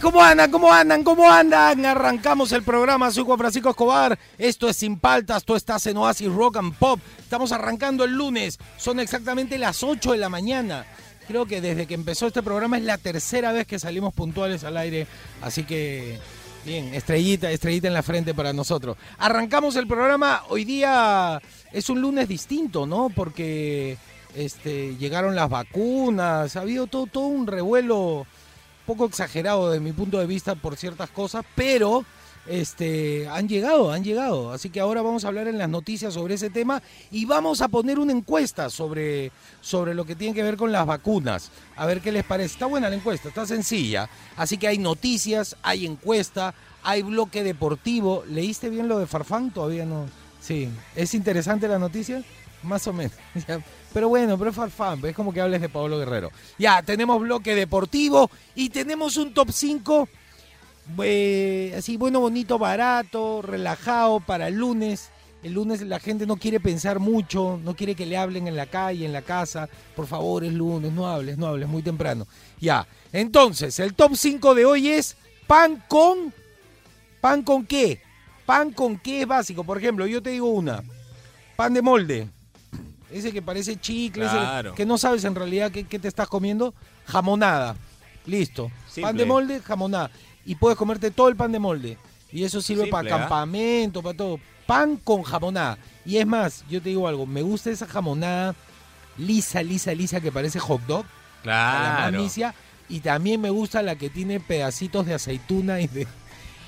¿Cómo andan? ¿Cómo andan? ¿Cómo andan? Arrancamos el programa, soy Juan Francisco Escobar, esto es Sin Paltas, tú estás en Oasis Rock and Pop, estamos arrancando el lunes, son exactamente las 8 de la mañana. Creo que desde que empezó este programa es la tercera vez que salimos puntuales al aire, así que bien, estrellita, estrellita en la frente para nosotros. Arrancamos el programa, hoy día es un lunes distinto, ¿no? Porque este, llegaron las vacunas, ha habido todo, todo un revuelo poco exagerado desde mi punto de vista por ciertas cosas, pero este, han llegado, han llegado. Así que ahora vamos a hablar en las noticias sobre ese tema y vamos a poner una encuesta sobre, sobre lo que tiene que ver con las vacunas. A ver qué les parece. Está buena la encuesta, está sencilla. Así que hay noticias, hay encuesta, hay bloque deportivo. ¿Leíste bien lo de Farfán? Todavía no. Sí. ¿Es interesante la noticia? Más o menos. Pero bueno, pero es Farfán, es como que hables de Pablo Guerrero. Ya, tenemos bloque deportivo y tenemos un top 5 eh, así bueno, bonito, barato, relajado para el lunes. El lunes la gente no quiere pensar mucho, no quiere que le hablen en la calle, en la casa. Por favor, es lunes, no hables, no hables, muy temprano. Ya, entonces, el top 5 de hoy es pan con... ¿Pan con qué? ¿Pan con qué es básico? Por ejemplo, yo te digo una. Pan de molde ese que parece chicle, ese que no sabes en realidad qué, te estás comiendo, jamonada. Listo. Pan de molde, jamonada. Y puedes comerte todo el pan de molde. Y eso sirve para ¿ah? campamento, para todo. Pan con jamonada. Y es más, yo te digo algo, me gusta esa jamonada lisa, lisa, lisa que parece hot dog. Claro. La y también me gusta la que tiene pedacitos de aceituna y de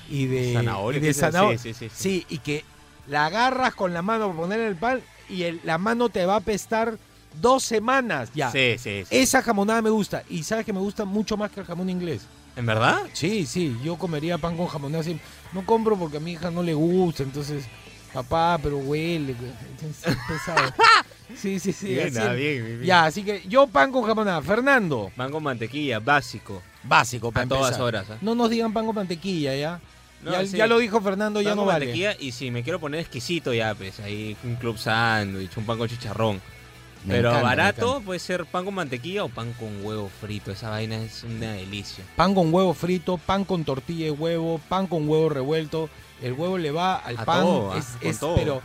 y de zanahoria. Sí, sí, sí, sí, y que la agarras con la mano para poner el pan y la mano te va a pestar dos semanas ya. Sí, sí, Esa jamonada me gusta. Y sabes que me gusta mucho más que el jamón inglés. ¿En verdad? Sí, sí. Yo comería pan con jamonada. Así. No compro porque a mi hija no le gusta. Entonces, papá, pero huele. Es pesado. Sí, sí, sí. Bien, ah, bien, bien, Ya, así que yo pan con jamonada. Fernando. Pan con mantequilla, básico. Básico, para A todas horas. ¿eh? No nos digan pan con mantequilla, ¿ya? Ya, lo dijo Fernando, ya no vale. Y si me quiero poner exquisito, ya, pues ahí un club sándwich, un pan con chicharrón. Pero barato puede ser pan con mantequilla o pan con huevo frito. Esa vaina es una delicia. Pan con huevo frito, pan con tortilla de huevo, pan con huevo revuelto. El huevo le va al pan. Ah, es, pero,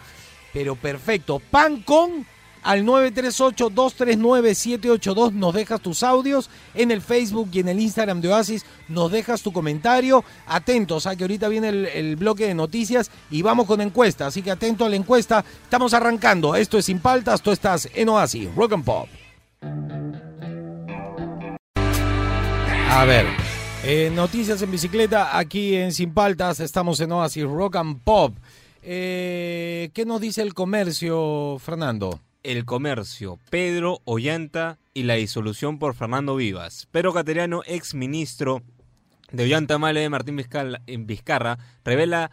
pero perfecto. Pan con al 938-239-782 nos dejas tus audios en el Facebook y en el Instagram de Oasis, nos dejas tu comentario. Atentos a que ahorita viene el, bloque de noticias y vamos con encuesta, así que atento a la encuesta. Estamos arrancando, esto es Sin Paltas, tú estás en Oasis, Rock and Pop. A ver, eh, noticias en bicicleta aquí en Sin Paltas, estamos en Oasis, Rock and Pop. Eh, ¿Qué nos dice el comercio, Fernando? El Comercio, Pedro Ollanta y la disolución por Fernando Vivas. Pedro Cateriano, ex ministro de Ollanta Mala de Martín Vizcarra, revela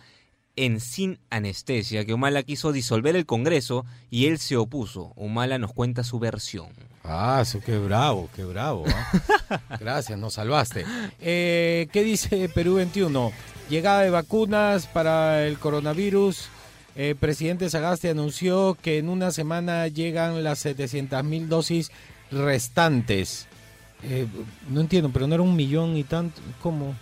en Sin Anestesia que Humala quiso disolver el Congreso y él se opuso. Humala nos cuenta su versión. Ah, qué bravo, qué bravo. ¿ah? Gracias, nos salvaste. Eh, ¿Qué dice Perú 21? Llegada de vacunas para el coronavirus el eh, presidente Sagasti anunció que en una semana llegan las 700 mil dosis restantes. Eh, no entiendo, pero no era un millón y tanto. ¿Cómo?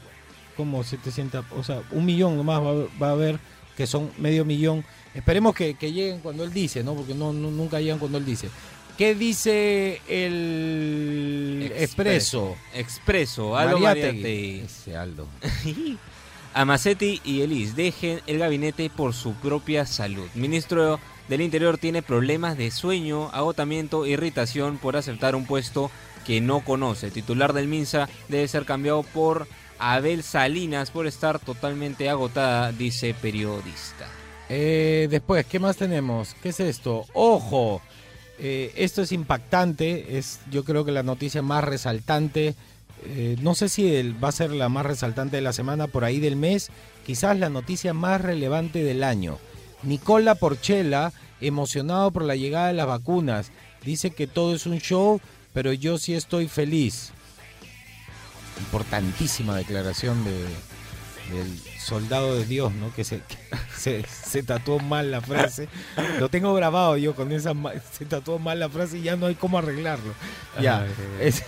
¿Cómo 700? O sea, un millón nomás va, a haber, que son medio millón. Esperemos que, lleguen cuando él dice, ¿no? Porque no, nunca llegan cuando él dice. ¿Qué dice el Expreso? Expreso, Aldo Mariategui. Ese Aldo. Amacetti y Elis dejen el gabinete por su propia salud. Ministro del Interior tiene problemas de sueño, agotamiento, irritación por aceptar un puesto que no conoce. titular del MINSA debe ser cambiado por Abel Salinas por estar totalmente agotada, dice periodista. Eh, después, ¿qué más tenemos? ¿Qué es esto? Ojo, eh, esto es impactante, es yo creo que la noticia más resaltante eh, no sé si va a ser la más resaltante de la semana, por ahí del mes, quizás la noticia más relevante del año. Nicola Porchela, emocionado por la llegada de las vacunas. Dice que todo es un show, pero yo sí estoy feliz. Importantísima declaración de, del soldado de Dios, ¿no? Que se, que se, se tatuó mal la frase. Lo tengo grabado yo con esa... Se tatuó mal la frase y ya no hay cómo arreglarlo. Ya. Ay, es-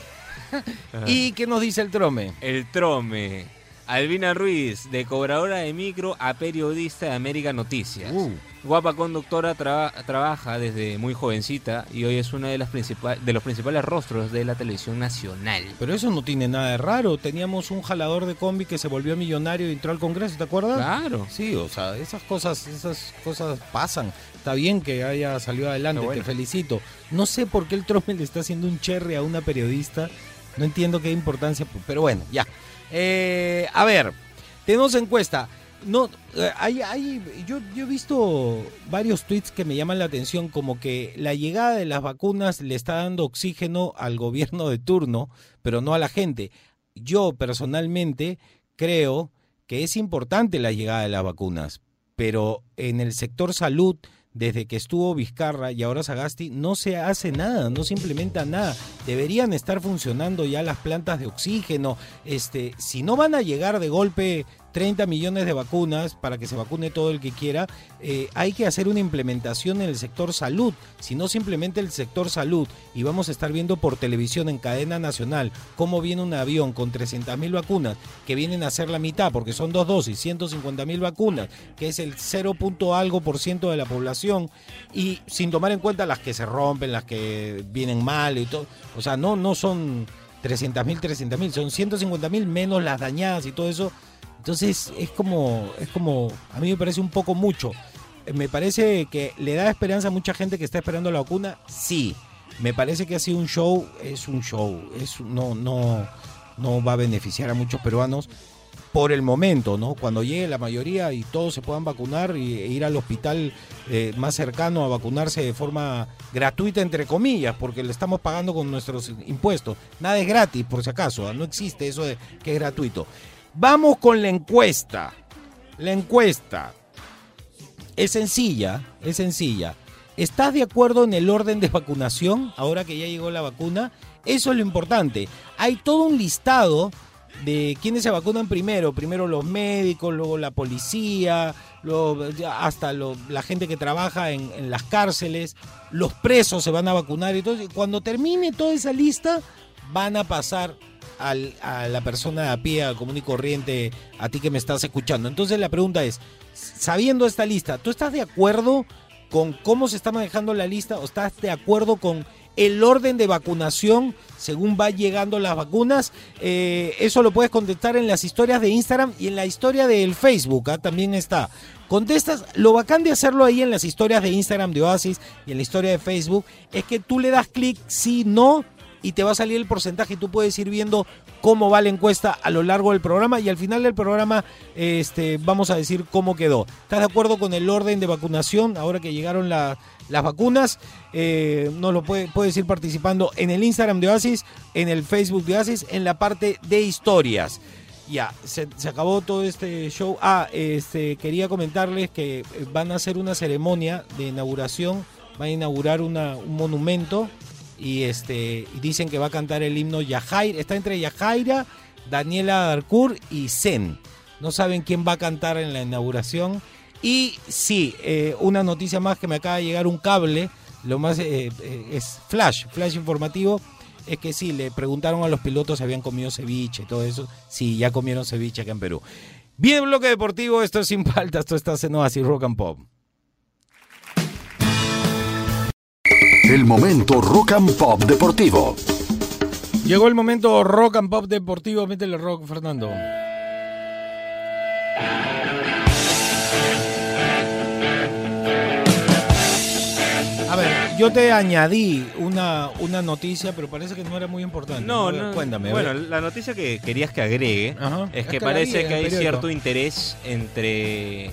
¿Y qué nos dice el trome? El trome. Albina Ruiz, de cobradora de micro a periodista de América Noticias. Uh. Guapa conductora, traba- trabaja desde muy jovencita y hoy es una de, las de los principales rostros de la televisión nacional. Pero eso no tiene nada de raro. Teníamos un jalador de combi que se volvió millonario y entró al Congreso, ¿te acuerdas? Claro. Sí, o sea, esas cosas, esas cosas pasan. Está bien que haya salido adelante, bueno. te felicito. No sé por qué el Trump le está haciendo un cherry a una periodista. No entiendo qué importancia, pero bueno, ya. Eh, a ver, tenemos encuesta. No, eh, hay, hay, yo, yo he visto varios tweets que me llaman la atención, como que la llegada de las vacunas le está dando oxígeno al gobierno de turno, pero no a la gente. Yo personalmente creo que es importante la llegada de las vacunas, pero en el sector salud, desde que estuvo Vizcarra y ahora Sagasti, no se hace nada, no se implementa nada. Deberían estar funcionando ya las plantas de oxígeno. Este, si no van a llegar de golpe 30 millones de vacunas para que se vacune todo el que quiera, eh, hay que hacer una implementación en el sector salud. Si no se implementa el sector salud y vamos a estar viendo por televisión en cadena nacional cómo viene un avión con 300 mil vacunas que vienen a ser la mitad, porque son dos dosis, 150 mil vacunas, que es el 0. punto algo por ciento de la población, y sin tomar en cuenta las que se rompen, las que vienen mal y todo. O sea, no, no son 300 mil, 300 mil, son 150 mil menos las dañadas y todo eso. Entonces es como, es como, a mí me parece un poco mucho. Eh, Me parece que le da esperanza a mucha gente que está esperando la vacuna, sí. Me parece que ha sido un show, es un show, es no, no, no va a beneficiar a muchos peruanos por el momento, ¿no? Cuando llegue la mayoría y todos se puedan vacunar y, e ir al hospital eh, más cercano a vacunarse de forma gratuita, entre comillas, porque le estamos pagando con nuestros impuestos. Nada es gratis, por si acaso, ¿ah? no existe eso de que es gratuito. Vamos con la encuesta. La encuesta es sencilla, es sencilla. ¿Estás de acuerdo en el orden de vacunación ahora que ya llegó la vacuna? Eso es lo importante. Hay todo un listado de quienes se vacunan primero. Primero los médicos, luego la policía, luego hasta la gente que trabaja en, en las cárceles. Los presos se van a vacunar. Entonces, cuando termine toda esa lista, van a pasar a la persona a pie, al común y corriente, a ti que me estás escuchando. Entonces la pregunta es, sabiendo esta lista, ¿tú estás de acuerdo con cómo se está manejando la lista o estás de acuerdo con el orden de vacunación según va llegando las vacunas? Eh, eso lo puedes contestar en las historias de Instagram y en la historia del Facebook, ¿ah? también está. Contestas, lo bacán de hacerlo ahí en las historias de Instagram de Oasis y en la historia de Facebook es que tú le das clic sí, no y te va a salir el porcentaje y tú puedes ir viendo cómo va la encuesta a lo largo del programa y al final del programa este, vamos a decir cómo quedó. ¿Estás de acuerdo con el orden de vacunación ahora que llegaron la- las vacunas? Eh, no lo puede, puedes ir participando en el Instagram de Oasis, en el Facebook de Oasis, en la parte de historias. Ya, se, acabó todo este show. Ah, este, quería comentarles que eh, van a hacer una ceremonia de inauguración, van a inaugurar un monumento y este dicen que va a cantar el himno Yajaira, está entre Yajaira, Daniela Darcourt y Zen. No saben quién va a cantar en la inauguración. Y sí, eh, una noticia más que me acaba de llegar un cable, lo más eh, eh, es flash, flash informativo, es que sí, le preguntaron a los pilotos si habían comido ceviche todo eso. Sí, ya comieron ceviche acá en Perú. Bien, bloque deportivo, esto es sin falta, esto está en Oasis Rock and Pop. El momento rock and pop deportivo. Llegó el momento rock and pop deportivo, métele rock, Fernando. A ver, yo te añadí una, una noticia, pero parece que no era muy importante. No, no. Cuéntame. a Bueno, la noticia que querías que agregue Ajá. es que la vi parece en que el hay periódico. cierto interés entre eh,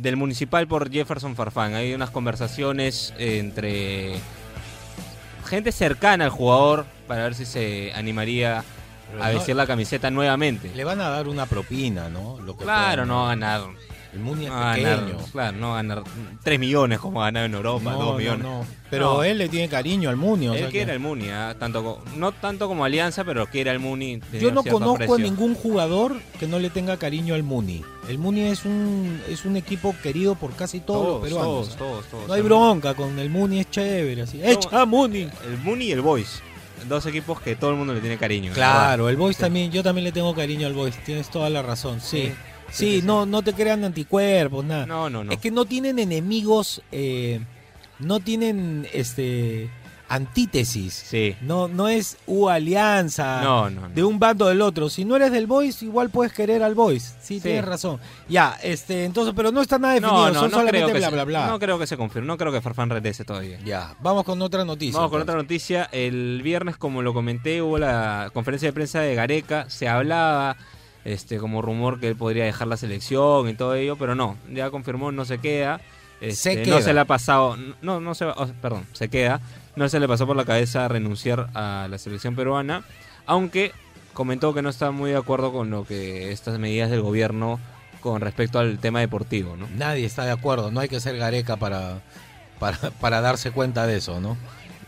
del municipal por Jefferson Farfán. Hay unas conversaciones entre gente cercana al jugador para ver si se animaría Pero a no- vestir la camiseta nuevamente. Le van a dar una propina, ¿no? Lo que Claro, puedan, no va a ganar El Muni es No a ganar, pequeño. claro, no ganar 3 millones como ha ganado en Europa, No, 2 no, millones. no. Pero él le tiene cariño al Muni. o Él sea que- quiere el Muni, ah, tanto no tanto como Alianza, pero quiere el Muni. Yo no conozco a ningún jugador que no le tenga cariño al Muni. El Muni es un, es un equipo querido por casi todos, los Todos, peruanos. todos, todos, todos. No hay bronca con el Muni, es chévere. Así. ¡Echa Muni! El Muni y el Boys. Dos equipos que todo el mundo le tiene cariño. Claro, el Boys Sí. también, yo también le tengo cariño al Boys, tienes toda la razón, sí. Sí, Sí, no, no te crean anticuerpos, nada. No, no, no. Es que no tienen enemigos, eh, no tienen este antítesis. Sí. No, no es U alianza No, no, no. de un bando del otro. Si no eres del Boys, igual puedes querer al Boys. Sí, Sí. tienes razón. Ya, este, entonces, pero no está nada definido, No, no, son no solamente bla se, bla bla. No creo que se confirme. No creo que Farfán regrese todavía. Ya, vamos con otra noticia. Vamos con otra noticia. El viernes, como lo comenté, hubo la conferencia de prensa de Gareca. Se hablaba este como rumor que él podría dejar la selección y todo ello, pero no. Ya confirmó, no se queda. Este, Se queda. No se le ha pasado. No, no se va- oh, perdón, se queda. No se le pasó por la cabeza renunciar a la selección peruana. Aunque comentó que no está muy de acuerdo con lo que estas medidas del gobierno con respecto al tema deportivo, ¿no? Nadie está de acuerdo, no hay que ser gareca para, para, para darse cuenta de eso, ¿no?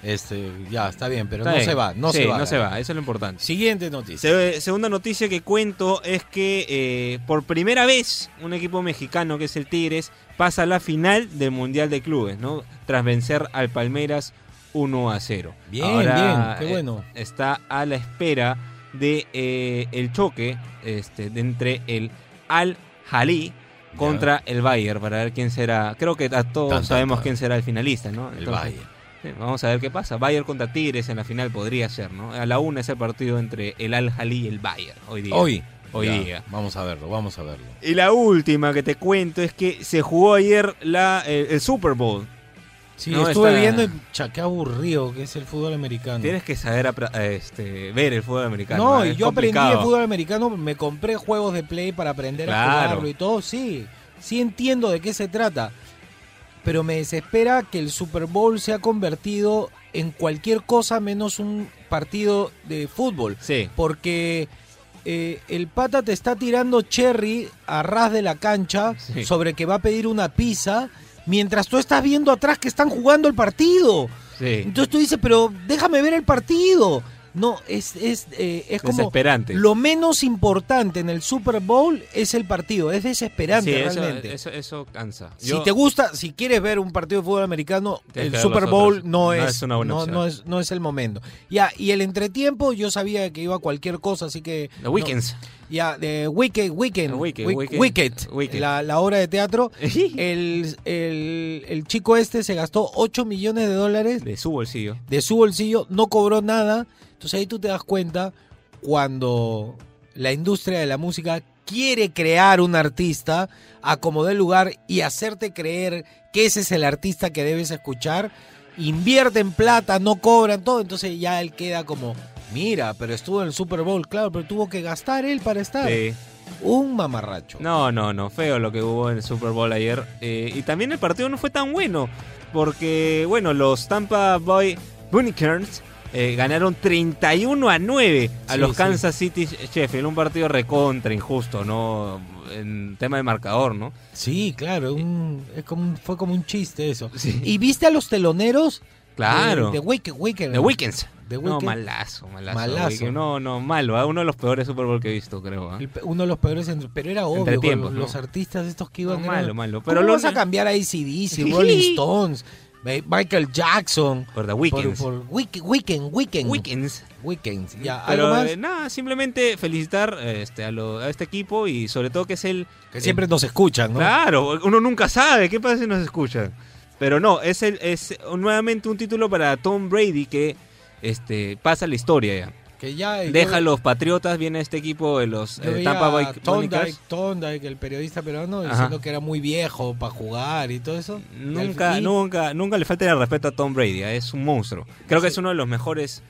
Este, ya, está bien, pero Está no bien. se va, no Sí, se va. No se va, eso es lo importante. Siguiente noticia. Se- segunda noticia que cuento es que eh, por primera vez un equipo mexicano que es el Tigres pasa a la final del Mundial de Clubes, ¿no? Tras vencer al Palmeiras 1 a 0. Bien, Ahora, bien, qué eh, bueno. está a la espera de eh, el choque este, de entre el Al Jalí contra el Bayern para ver quién será. Creo que a todos Tan, sabemos tan. quién será el finalista, ¿no? El Bayern. Vamos a ver qué pasa. Bayern contra Tigres en la final podría ser, ¿no? A la una es el partido entre el Al Jalí y el Bayern hoy día. Hoy. Hoy Ya, día. Vamos a verlo, vamos a verlo. Y la última que te cuento es que se jugó ayer la, el, el Super Bowl. Sí, No, estuve está- viendo y cha, qué aburrido que es el fútbol americano. Tienes que saber este, ver el fútbol americano. No, ¿eh? y Es yo aprendí el fútbol americano, me compré juegos de play para aprender a jugarlo y todo, sí. Sí entiendo de qué se trata. Pero me desespera que el Super Bowl se ha convertido en cualquier cosa menos un partido de fútbol. Sí. Porque eh, el pata te está tirando cherry a ras de la cancha Sí. sobre que va a pedir una pizza, mientras tú estás viendo atrás que están jugando el partido. Sí. Entonces tú dices, pero déjame ver el partido. No, es, es, eh, es como Desesperante. lo menos importante en el Super Bowl es el partido. Es desesperante Sí, eso, realmente. eso, eso cansa. Si Yo- te gusta, si quieres ver un partido de fútbol americano, el Super los Bowl no, No es, es una buena no, no es no es el momento. Ya, y el entretiempo yo sabía que iba a cualquier cosa, así que The Weekends. Ya de Wicked, Weekend, The Weekend, Wick- Weekend, Wicked, Wicked. La, la obra de teatro. El, el, el chico este se gastó 8 millones de dólares de su bolsillo. de su bolsillo, no cobró nada. Entonces ahí tú te das cuenta cuando la industria de la música quiere crear un artista, acomodar el lugar y hacerte creer que ese es el artista que debes escuchar. Invierten plata, no cobran todo, entonces ya él queda como, mira, pero estuvo en el Super Bowl, claro, pero tuvo que gastar él para estar. Sí. Un mamarracho. No, no, no, feo lo que hubo en el Super Bowl ayer. Eh, y también el partido no fue tan bueno, porque, bueno, los Tampa Bay Buccaneers eh, ganaron 31 a 9 a Sí, los sí. Kansas City Sheffield. Un partido recontra injusto, ¿no? En tema de marcador, ¿no? Sí, claro, un- es como fue como un chiste eso. Sí. ¿Y viste a los teloneros? Claro. De, de Wicked, Wicked. The Weekends. The No, Weeknd. malazo, malazo. Malazo. Weeknd. No, no, malo. ¿ah? Uno de los peores Super Bowl que he visto, creo. El pe- uno de los peores, entre- pero era obvio, Entre tiempos, los, ¿no? artistas estos que No, iban... malo, eran- malo. ¿Cómo Pero lo vas a cambiar a ACDC, Rolling Stones, eh, Michael Jackson? Por The Por, Weekends. por Week- Weekend, Weekend, Weekends. Weekends. Ya, Pero algo más eh, nada, simplemente felicitar eh, este, a, lo- a este equipo y sobre todo que es el... que siempre nos escuchan, ¿no? Claro, uno nunca sabe qué pasa si nos escuchan. Pero no, es el es nuevamente un título para Tom Brady que este pasa la historia ya. Que ya yo- Deja los Patriotas, viene este equipo de los eh, Tampa Bay. Thorndike, el periodista peruano, Ajá. diciendo que era muy viejo para jugar y todo eso. Nunca, nunca, nunca le falta el respeto a Tom Brady, ¿eh? es un monstruo. Creo que es uno de los mejores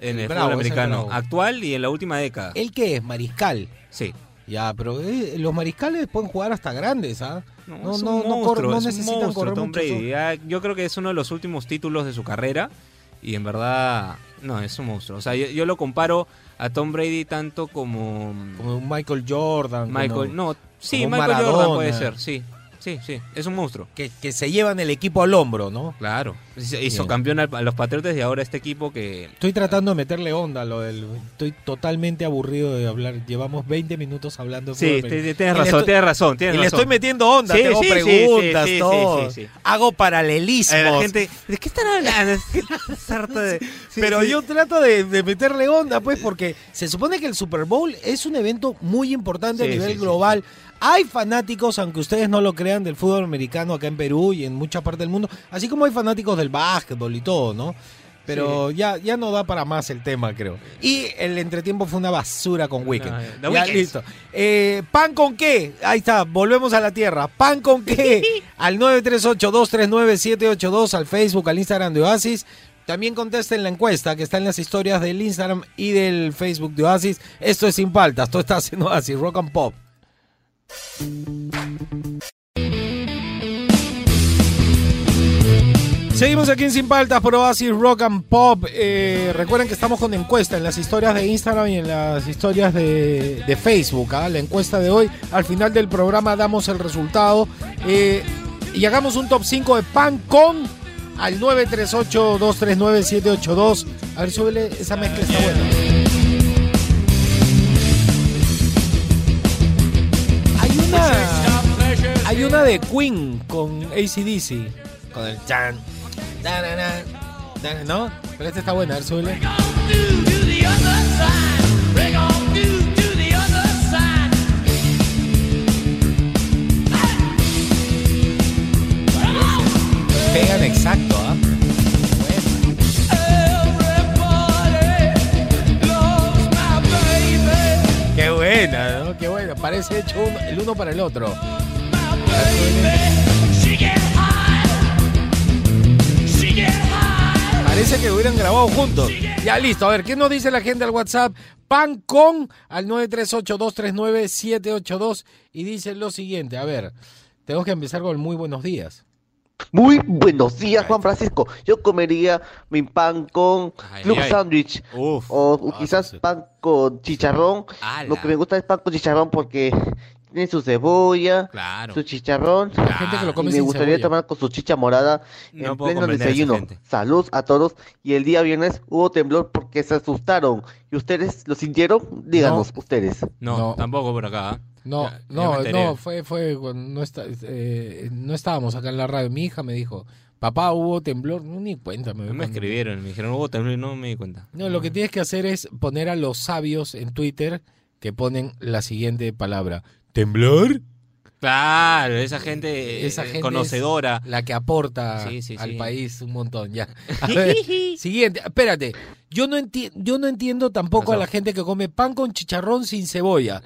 en El el, fútbol el americano actual y en la última década. ¿Él qué es? Mariscal. Sí. Ya, pero eh, los mariscales pueden jugar hasta grandes, ¿ah? No, No, no, monstruo, no necesitan monstruo, correr Tom mucho. Brady. Ya, yo creo que es uno de los últimos títulos de su carrera y en verdad, no, es un monstruo. O sea, yo, yo lo comparo a Tom Brady tanto como... Como un Michael Jordan. Michael, como- no, sí, Michael Jordan puede ser, sí, sí, sí, es un monstruo. que, que se llevan el equipo al hombro, ¿no? Claro, hizo Bien. campeón a los Patriotas y ahora este equipo que... Estoy tratando de meterle onda a lo del. Estoy totalmente aburrido de hablar. Llevamos 20 minutos hablando. de Sí, tienes razón, estoy- tienes razón, tienes Y le estoy metiendo onda, Sí, tengo sí, sí, preguntas, sí, sí, todo. sí, sí. Hago paralelismos. Eh, la gente, ¿de qué están hablando? De- Pero sí. yo trato de, de meterle onda, pues, porque se supone que el Super Bowl es un evento muy importante a nivel sí, sí, global. Hay fanáticos, aunque ustedes no lo crean, del fútbol americano acá en Perú y en muchas partes del mundo, así como hay fanáticos del básquetbol y todo, ¿no? Pero ya, ya no da para más el tema, creo. Y el entretiempo fue una basura con Weekend. No, ya, listo. Eh, ¿Pan con qué? Ahí está, volvemos a la tierra. ¿Pan con qué? al 938-239-782, al Facebook, al Instagram de Oasis. También contesten la encuesta que está en las historias del Instagram y del Facebook de Oasis. Esto es Sin Paltas, tú estás en Oasis, Rock and Pop. Seguimos aquí en Sin Paltas por Oasis Rock and Pop. Eh, recuerden que estamos con encuesta en las historias de Instagram y en las historias de, Facebook. ¿ah? La encuesta de hoy, al final del programa damos el resultado. Eh, y hagamos un top 5 de pan con al 938-239-782. A ver, súbele, esa mezcla está buena. Hay una de Queen con ACDC. Con el chan. ¿No? Pero esta está buena, a ver, súbele. Pegan exacto, ¿ah? Qué buena, ¿no? Qué buena. Parece hecho uno- el uno para el otro. Parece que hubieran grabado juntos. Ya listo, a ver, ¿qué nos dice la gente al WhatsApp? Pan con al 938-239-782 y dice lo siguiente, a ver, tengo que empezar con el muy buenos días. Muy buenos días, Juan Francisco. Yo comería mi pan con Ay, club ay. sandwich Uf, o Ah, quizás sí. pan con chicharrón. ala, Lo que me gusta es pan con chicharrón porque tiene su cebolla, Claro. su chicharrón. La gente que lo Y me gustaría cebolla. tomar con su chicha morada No en pleno desayuno. Salud a todos. Y el día viernes hubo temblor porque se asustaron. ¿Y ustedes lo sintieron? Díganos, ustedes. No, No. tampoco por acá. ¿ah? No, Ya- no, no, fue, fue cuando no, está, eh, no estábamos acá en la radio. Mi hija me dijo, papá, hubo temblor. No, ni cuenta. Me, No me escribieron, me dijeron, hubo temblor y no me di cuenta. No, lo que tienes que hacer es poner a los sabios en Twitter que ponen la siguiente palabra. ¿Temblor? Claro, esa gente, Esa eh, gente conocedora. La que aporta Sí, sí, al sí. país un montón, ya. A ver, siguiente, espérate. Yo no, enti- yo no entiendo tampoco a la gente que come pan con chicharrón sin cebolla.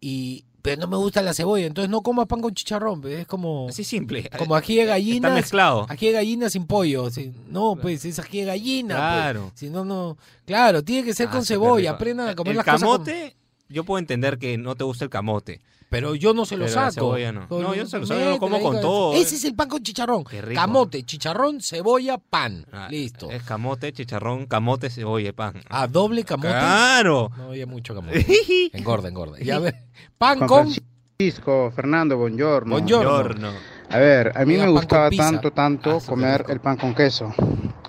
Y, pero no me gusta la cebolla, entonces no comas pan con chicharrón. pues, Es como, Así simple. como ají de Está gallina. mezclado. Ají de gallina sin pollo. sí. No, pues es ají de gallina. pues. Claro. Si no, no. Claro, tiene que ser Ah, con qué cebolla. Aprendan a comer el las cosas. con- camote, yo puedo entender que no te gusta el camote. Pero yo no se lo Pero la saco. cebolla no. Con- No, yo se lo con saco, yo lo como con todo. Ese es el pan con chicharrón. Qué rico. Camote, chicharrón, cebolla, pan. Ah, Listo. Es camote, chicharrón, camote, cebolla, y pan. A doble camote. ¡Claro! No había mucho camote. engorda, engorda. Ya a ver. Pan Juan con. Francisco, Fernando, buongiorno. Buongiorno. Giorno. A ver, a mí Oiga, me con gustaba tanto, tanto Ah, comer el pan con queso.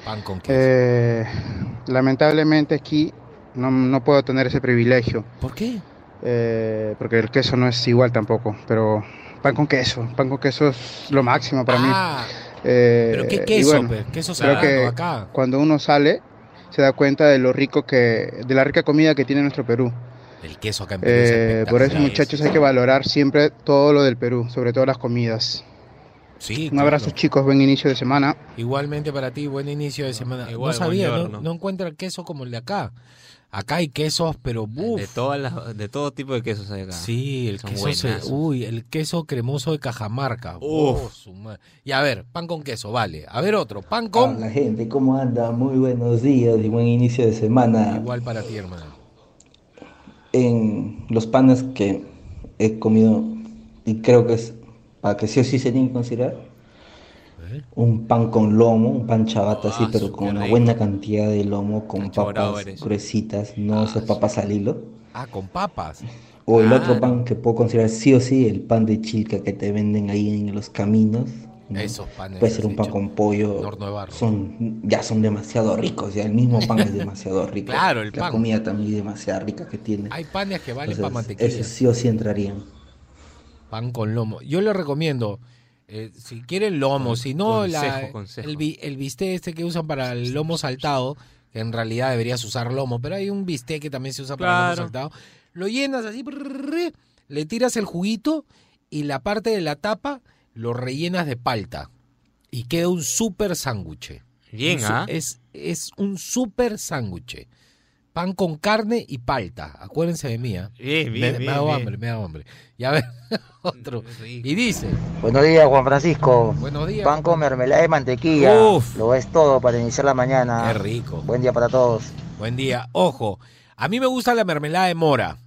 Pan con queso. Eh, lamentablemente aquí no, no puedo tener ese privilegio, ¿Por qué? eh, porque el queso no es igual tampoco, pero pan con queso, pan con queso es lo máximo para mí. ah, Eh, pero qué queso, bueno, pe? queso creo que acá. cuando uno sale se da cuenta de lo rico que, de la rica comida que tiene nuestro Perú. El queso acá en Perú es Eh, por eso muchachos hay que valorar siempre todo lo del Perú, sobre todo las comidas. Sí, Un claro. abrazo chicos, buen inicio de semana. Igualmente para ti, buen inicio de semana. Igual, no sabía, no, no encuentra queso como el de acá. Acá hay quesos, pero buf. De, todas las, de todo tipo de quesos hay acá. Sí, el Son queso se- uy, el queso cremoso de Cajamarca. Uf. Oh, y a ver, pan con queso, vale. A ver otro, pan con Hola gente, ¿cómo anda? Muy buenos días y buen inicio de semana. igual para ti, hermano. En los panes que he comido y creo que es para que sí o sí se tienen que considerar, un pan con lomo, un pan chabata así, Ah, pero con una rico. buena cantidad de lomo, con papas gruesitas, no Ah, esas papas al hilo. Ah, con papas. O el otro Claro. pan que puedo considerar sí o sí, el pan de chilca que te venden ahí en los caminos. ¿no? Esos panes Puede ser un pan con pollo. horno de barro. Son, ya son demasiado ricos, ya el mismo pan es demasiado rico. Claro, el La pan. comida también es demasiado rica que tiene. Hay panes que valen Entonces, para mantequilla. esos sí o sí entrarían. Pan con lomo. Yo le recomiendo, eh, si quieren lomo, si no, la- consejo. El, el bistec este que usan para el lomo saltado, que en realidad deberías usar lomo, pero hay un bistec que también se usa para el lomo saltado. Lo llenas así, brrr, le tiras el juguito y la parte de la tapa lo rellenas de palta. Y queda un súper sándwich. Bien, ¿ah? Es, es un súper sándwich. Pan con carne y palta. Acuérdense de mí. ¿ah? Bien, bien, me, bien, me hago bien. hambre, me hago hambre. Ya ven, otro. Y dice, Buenos días, Juan Francisco. buenos días. Pan con mermelada y mantequilla. Uf. Lo es todo para iniciar la mañana. Qué rico. Buen día para todos. Buen día. Ojo, a mí me gusta la mermelada de mora,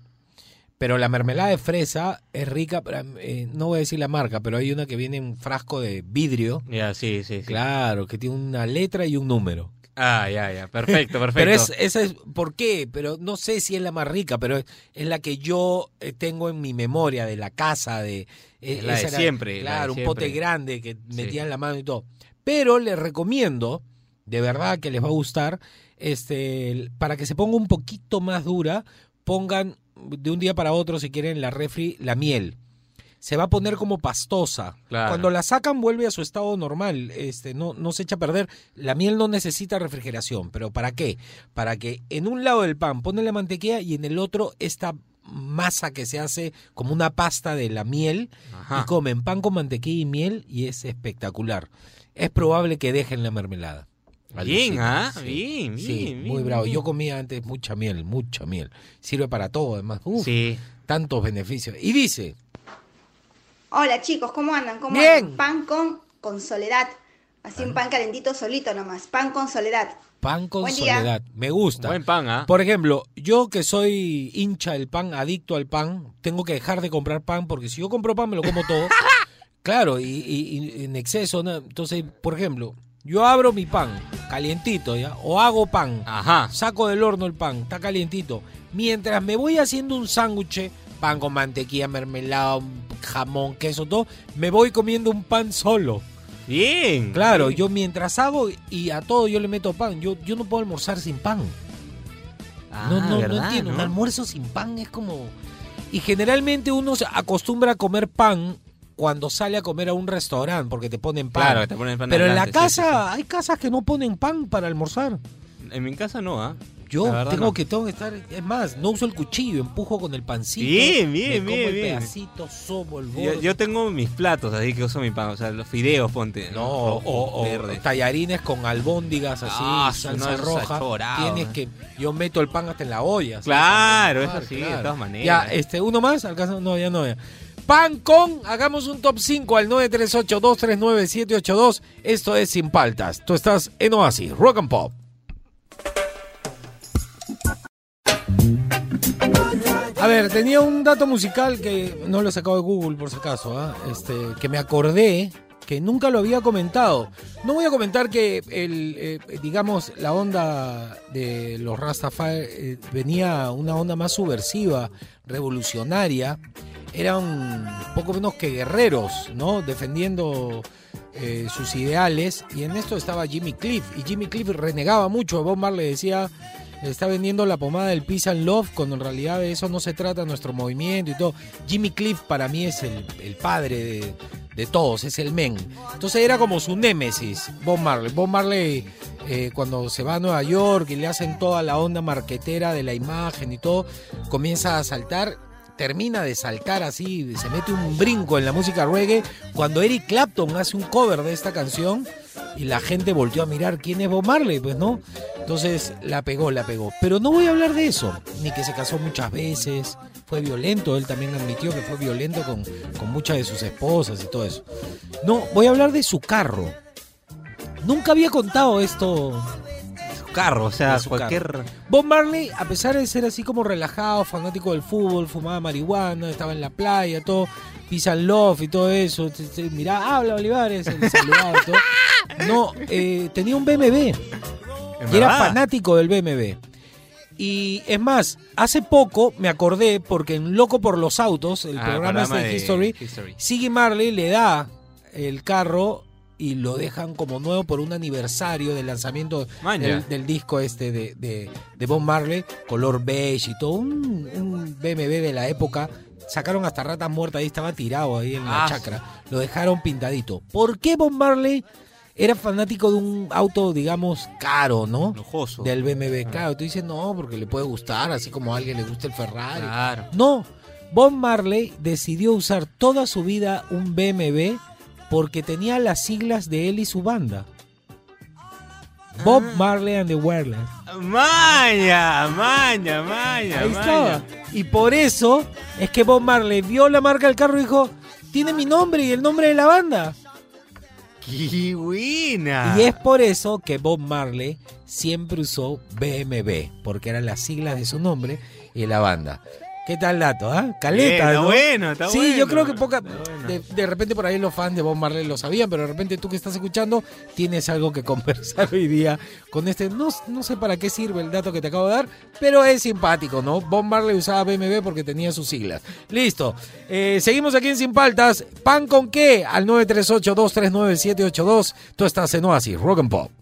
pero la mermelada de fresa es rica. pero, eh, no voy a decir la marca, pero hay una que viene en un frasco de vidrio. Ya, sí, sí, sí. Claro, que tiene una letra y un número. Ah, ya, ya. Perfecto, perfecto. Pero es, esa es, ¿por qué? Pero no sé si es la más rica, pero es, es la que yo eh, tengo en mi memoria de la casa, de... Es la de era- siempre, de Claro, un siempre. pote grande que Sí. metía en la mano y todo. Pero les recomiendo, de verdad que les va a gustar, este, para que se ponga un poquito más dura, pongan de un día para otro, si quieren, la refri, la miel. Se va a poner como pastosa. Claro. Cuando la sacan vuelve a su estado normal, este, no, no se echa a perder. La miel no necesita refrigeración, pero ¿para qué? Para que en un lado del pan ponen la mantequilla y en el otro esta masa que se hace como una pasta de la miel Ajá. y comen pan con mantequilla y miel y es espectacular. Es probable que dejen la mermelada. Bien, ¿ah? sí. Bien, Sí, bien, muy bien, bravo. bien. Yo comía antes mucha miel, mucha miel. Sirve para todo, además. Uf, Sí. tantos beneficios. Y dice, Hola chicos, ¿cómo andan? ¿Cómo Bien. andan? Pan con, con soledad. Así un pan calentito solito nomás. Pan con soledad. pan con Buen día. soledad. Me gusta. Buen pan, ¿ah? Por ejemplo, yo que soy hincha del pan, adicto al pan, tengo que dejar de comprar pan porque si yo compro pan me lo como todo. claro, y, y- y en exceso. ¿no? Entonces, por ejemplo, yo abro mi pan calientito, ¿ya? O hago pan. Ajá. Saco del horno el pan, está calientito. Mientras me voy haciendo un sándwich, pan con mantequilla, mermelada, jamón, queso, todo, me voy comiendo un pan solo. Bien. Claro, bien. yo mientras hago y a todo yo le meto pan. Yo, yo no puedo almorzar sin pan. Ah, no, no, no ¿verdad, entiendo. Un almuerzo sin pan es como. Y generalmente uno se acostumbra a comer pan cuando sale a comer a un restaurante porque te ponen pan. Claro, te ponen pan Pero en la sí, casa hay casas que no ponen pan para almorzar. En mi casa no, ¿ah? Yo tengo no. que tengo que estar, es más, no uso el cuchillo, empujo con el pancito. Bien, bien, me como bien, el bien. pedacito, sobo el borde. Yo, yo tengo mis platos, así que uso mi pan. O sea, los fideos, ponte. No, o, o- tallarines con albóndigas así, Ah, salsa no, roja. achorado, Tienes eh. que, yo meto el pan hasta en la olla. Claro, eso sí, de claro. todas maneras. Ya, este, uno más, alcanza, no, ya no, ya. Pan con, hagamos un top 5 al 938-239-782. Esto es Sin Paltas. Tú estás en Oasis, Rock and Pop. A ver, tenía un dato musical que no lo he sacado de Google por si acaso, ¿ah? este, que me acordé que nunca lo había comentado. No voy a comentar que eh, digamos, la onda de los Rastafari eh, venía una onda más subversiva, revolucionaria. Eran poco menos que guerreros, ¿no? Defendiendo eh, sus ideales. Y en esto estaba Jimmy Cliff. Y Jimmy Cliff renegaba mucho. Bob Marley decía, está vendiendo la pomada del Peace and Love, cuando en realidad de eso no se trata nuestro movimiento y todo. Jimmy Cliff para mí es el, padre de, de todos, es el men. Entonces era como su némesis, Bob Marley. Bob Marley eh, cuando se va a Nueva York y le hacen toda la onda marquetera de la imagen y todo, comienza a saltar. Termina de saltar así, se mete un brinco en la música reggae. Cuando Eric Clapton hace un cover de esta canción, y la gente volteó a mirar quién es Bob Marley, pues no. Entonces la pegó, la pegó. Pero no voy a hablar de eso, ni que se casó muchas veces, fue violento, él también admitió que fue violento con, con muchas de sus esposas y todo eso. No, voy a hablar de su carro. Nunca había contado esto. Su carro, o sea, cualquier. Bob Marley, a pesar de ser así como relajado, fanático del fútbol, fumaba marihuana, estaba en la playa, todo, Peace and Love y todo eso. Mirá, habla Olivares, el saludado todo. No, eh, tenía un BMW ¿En y era fanático del BMW. Y es más, hace poco me acordé porque en Loco por los Autos, el Ah, programa, programa de History, History. Siggy Marley le da el carro y lo dejan como nuevo por un aniversario del lanzamiento del, del disco este de, de, de Bob Marley, color beige y todo, un, un BMW de la época. Sacaron hasta ratas muertas, ahí estaba tirado ahí en la Ah, chacra. Lo dejaron pintadito. ¿Por qué Bob Marley era fanático de un auto, digamos, caro, ¿no? Lujoso. Del BMW. Claro, tú dices, no, porque le puede gustar, así como a alguien le gusta el Ferrari. Claro. No, Bob Marley decidió usar toda su vida un BMW porque tenía las siglas de él y su banda. Bob Ah. Marley and the Wailers. Maña, maña, maña, Ahí maña. estaba. Y por eso es que Bob Marley vio la marca del carro y dijo, tiene mi nombre y el nombre de la banda. ¡Qué buena! Y es por eso que Bob Marley siempre usó BMW, porque eran las siglas de su nombre y la banda. ¿Qué tal dato, ah? Caleta, Bien, bueno, está sí, bueno. yo creo que poca, bueno. de, de repente por ahí los fans de Bob Marley lo sabían, pero de repente tú que estás escuchando tienes algo que conversar hoy día con este. No, no sé para qué sirve el dato que te acabo de dar, pero es simpático, ¿no? Bob Marley usaba BMW porque tenía sus siglas. Listo. Eh, seguimos aquí en Sin Paltas. ¿Pan con qué? Al 938-239-782. Tú estás en Oasis, Rock and Pop.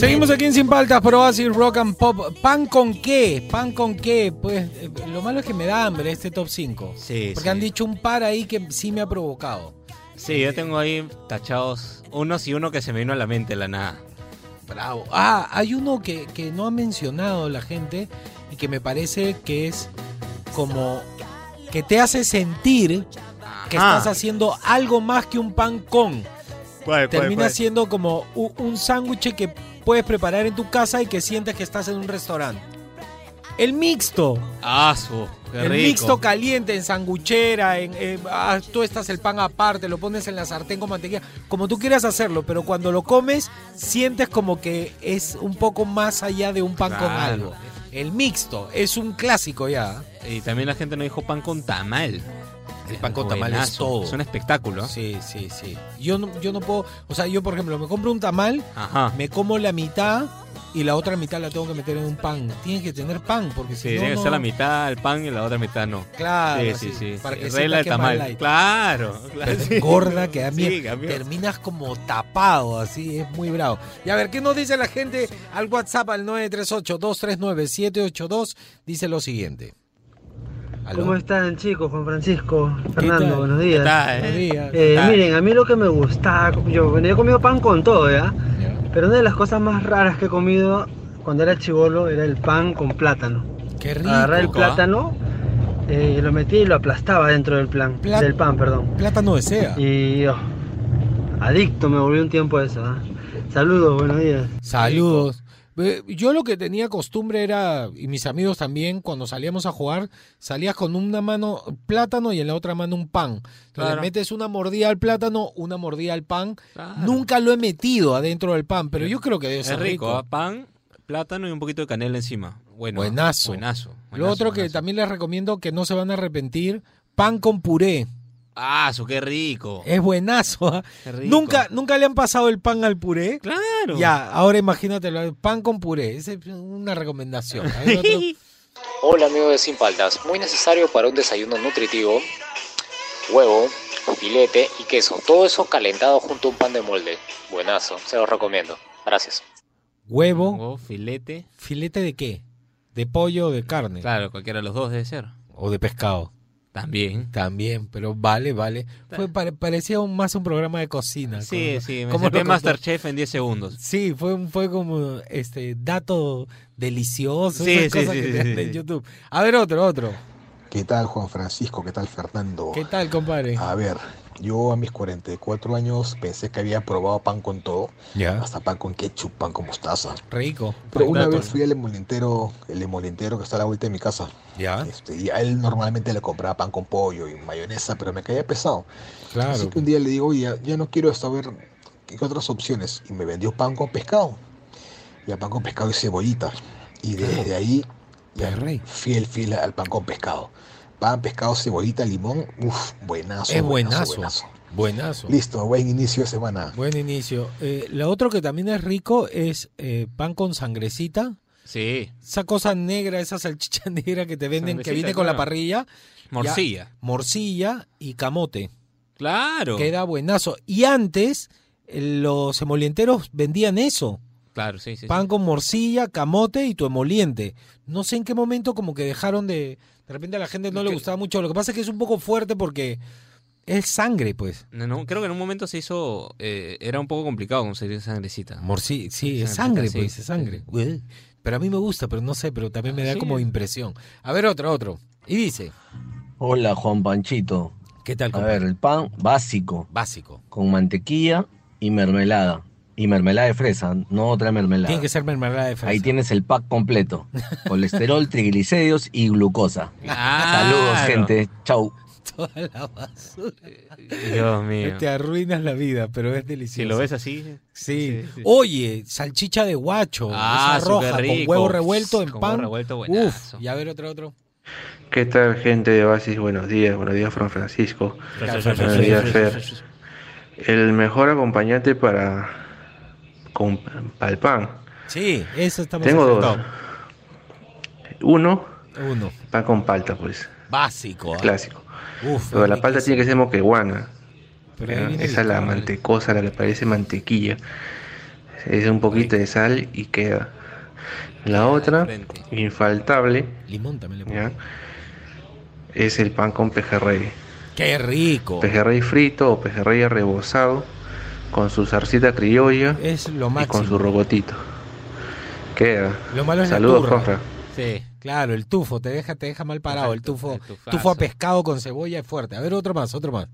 Seguimos aquí en Sin Paltas por Oasis Rock and Pop. ¿Pan con qué? ¿Pan con qué? Pues eh, lo malo es que me da hambre este top 5. Sí, Porque sí. han dicho un par ahí que sí me ha provocado. Sí, yo tengo ahí tachados unos y uno que se me vino a la mente la nada. Bravo. Ah, hay uno que, que no ha mencionado la gente y que me parece que es como que te hace sentir que Ajá. estás haciendo algo más que un pan con. ¿Cuál, Termina siendo como un sándwich que puedes preparar en tu casa y que sientes que estás en un restaurante. El mixto. Qué el rico. mixto caliente en sanguchera, en, eh, ah, tú estás el pan aparte, lo pones en la sartén con mantequilla, como tú quieras hacerlo, pero cuando lo comes sientes como que es un poco más allá de un pan con algo. El mixto es un clásico ya. Y también la gente no dijo pan con tamal. El pan con tamal es todo. Es un espectáculo. Sí, sí, sí. Yo no, yo no puedo, o sea, yo por ejemplo me compro un tamal, Ajá. me como la mitad y la otra mitad la tengo que meter en un pan. Tiene que tener pan porque si Sí, no, tiene que ser la mitad el pan y la otra mitad no. Claro, sí, sí, sí. para que Regla del tamal. Claro, claro. Sí. gorda que a mí Sí, terminas como tapado, así es muy bravo. Y a ver, ¿qué nos dice la gente al WhatsApp al 938-239-782? Dice lo siguiente. ¿Aló? ¿Cómo están chicos? Juan Francisco? Fernando, buenos días. ¿Qué tal, Buenos eh? días. Eh, miren, a mí lo que me gusta, yo, bueno, yo he comido pan con todo, ¿ya? Pero una de las cosas más raras que he comido cuando era chivolo era el pan con plátano. Qué rico. Agarrar el ¿ah? plátano, eh, lo metí y lo aplastaba dentro del, plan, Pla- del pan, perdón. Plátano de sea. Y oh, adicto me volví un tiempo a eso. ¿ah? Saludos, buenos días. Saludos. Eh, Yo lo que tenía costumbre era, y mis amigos también, cuando salíamos a jugar, salías con una mano plátano y en la otra mano un pan. Entonces, Claro. metes una mordida al plátano, una mordida al pan. Claro. Nunca lo he metido adentro del pan, pero yo creo que debe Es ser rico, rico. ¿ah? pan, plátano y un poquito de canela encima. Bueno, Buenazo. Buenazo. Lo buenazo, otro que también les recomiendo que no se van a arrepentir, pan con puré. Ah, su qué rico. Es buenazo. ¿ah? Qué rico. ¿Nunca, ¿Nunca le han pasado el pan al puré? Claro. Ya, ahora imagínatelo, pan con puré. Esa es una recomendación. Hola amigos de Sin Paltas, muy necesario para un desayuno nutritivo, huevo, filete y queso, todo eso calentado junto a un pan de molde. Buenazo, se los recomiendo. Gracias. Huevo, Huevo, filete. filete de qué? ¿De pollo o de carne? Claro, cualquiera de los dos debe ser. ¿O de pescado? También. También, pero vale, vale. Fue, pare- parecía un- más un programa de cocina. Sí, como- sí, me como lo. Masterchef en 10 segundos. Sí, fue, un- fue como este dato delicioso. Sí, esas sí, cosas sí, que sí, en. YouTube. A ver, otro, otro. ¿Qué tal Juan Francisco? ¿Qué tal Fernando? ¿Qué tal, compadre? A ver, yo a mis 44 años pensé que había probado pan con todo, Ya. hasta pan con ketchup, pan con mostaza. Rico. Pero una vez fui al emolintero, el emolintero que está a la vuelta de mi casa. Ya. Este, y a él normalmente le compraba pan con pollo y mayonesa, pero me caía pesado. Claro. Así que un día le digo, oye, ya, no quiero saber ¿qué otras opciones? Y me vendió pan con pescado. Y el pan con pescado y cebollita. Y desde ahí, ya, fiel, fiel al pan con pescado. Pan, pescado, cebollita, limón, uff, buenazo. Es buenazo, buenazo. Buenazo. Listo, buen inicio de semana. Buen inicio. Eh, lo otro que también es rico es eh, pan con sangrecita. Sí. Esa cosa negra, esa salchicha negra que te venden, que viene con la parrilla. Morcilla. Ya, morcilla y camote. Claro. Queda buenazo. Y antes, eh, los emolienteros vendían eso. Claro, sí, sí. Pan sí. con morcilla, camote y tu emoliente. No sé en qué momento como que dejaron de... De repente a la gente no le gustaba mucho. Lo que pasa es que es un poco fuerte porque es sangre, pues. No, no, creo que en un momento se hizo. eh, era un poco complicado conseguir sangrecita. Morci sí, es sangre, sí. pues, es sangre. Pero a mí me gusta, pero no sé, pero también me da Sí. como impresión. A ver, otro, otro. Y dice, Hola Juan Panchito. ¿qué tal? A compadre? ver, el pan básico. Básico. Con mantequilla y mermelada. Y mermelada de fresa, no otra mermelada. Tiene que ser mermelada de fresa. Ahí tienes el pack completo. Colesterol, triglicéridos y glucosa. Saludos, gente. Chau. Toda la basura. Dios mío. Te arruinas la vida, pero es delicioso. Si lo ves así. Sí. sí, sí. Oye, salchicha de guacho. Ah, esa roja, con huevo revuelto en Con pan. huevo revuelto, Uf, y a ver otro, otro. ¿Qué tal, gente de Oasis? Buenos días, buenos días, Fran Francisco. Fran Buenos días. Fer. El mejor acompañante para, con, para el pan. Sí, eso estamos Tengo dos. Uno, Uno. pan con palta, pues. Básico. ¿ah? Clásico. Uf, Pero la palta tiene que ser moqueguana. Viene Esa es la mantecosa, la que parece mantequilla. Es un poquito de sal y queda. La otra, infaltable, Limón también le ¿ya? es el pan con pejerrey. Qué rico. Pejerrey frito o pejerrey rebozado con su zarcita criolla Es lo y máximo. con su robotito. Queda. Lo malo es Saludos. Juanfra. Sí, claro, el tufo te deja, te deja mal parado. El tufo, tufo a pescado con cebolla es fuerte. A ver, otro más, otro más.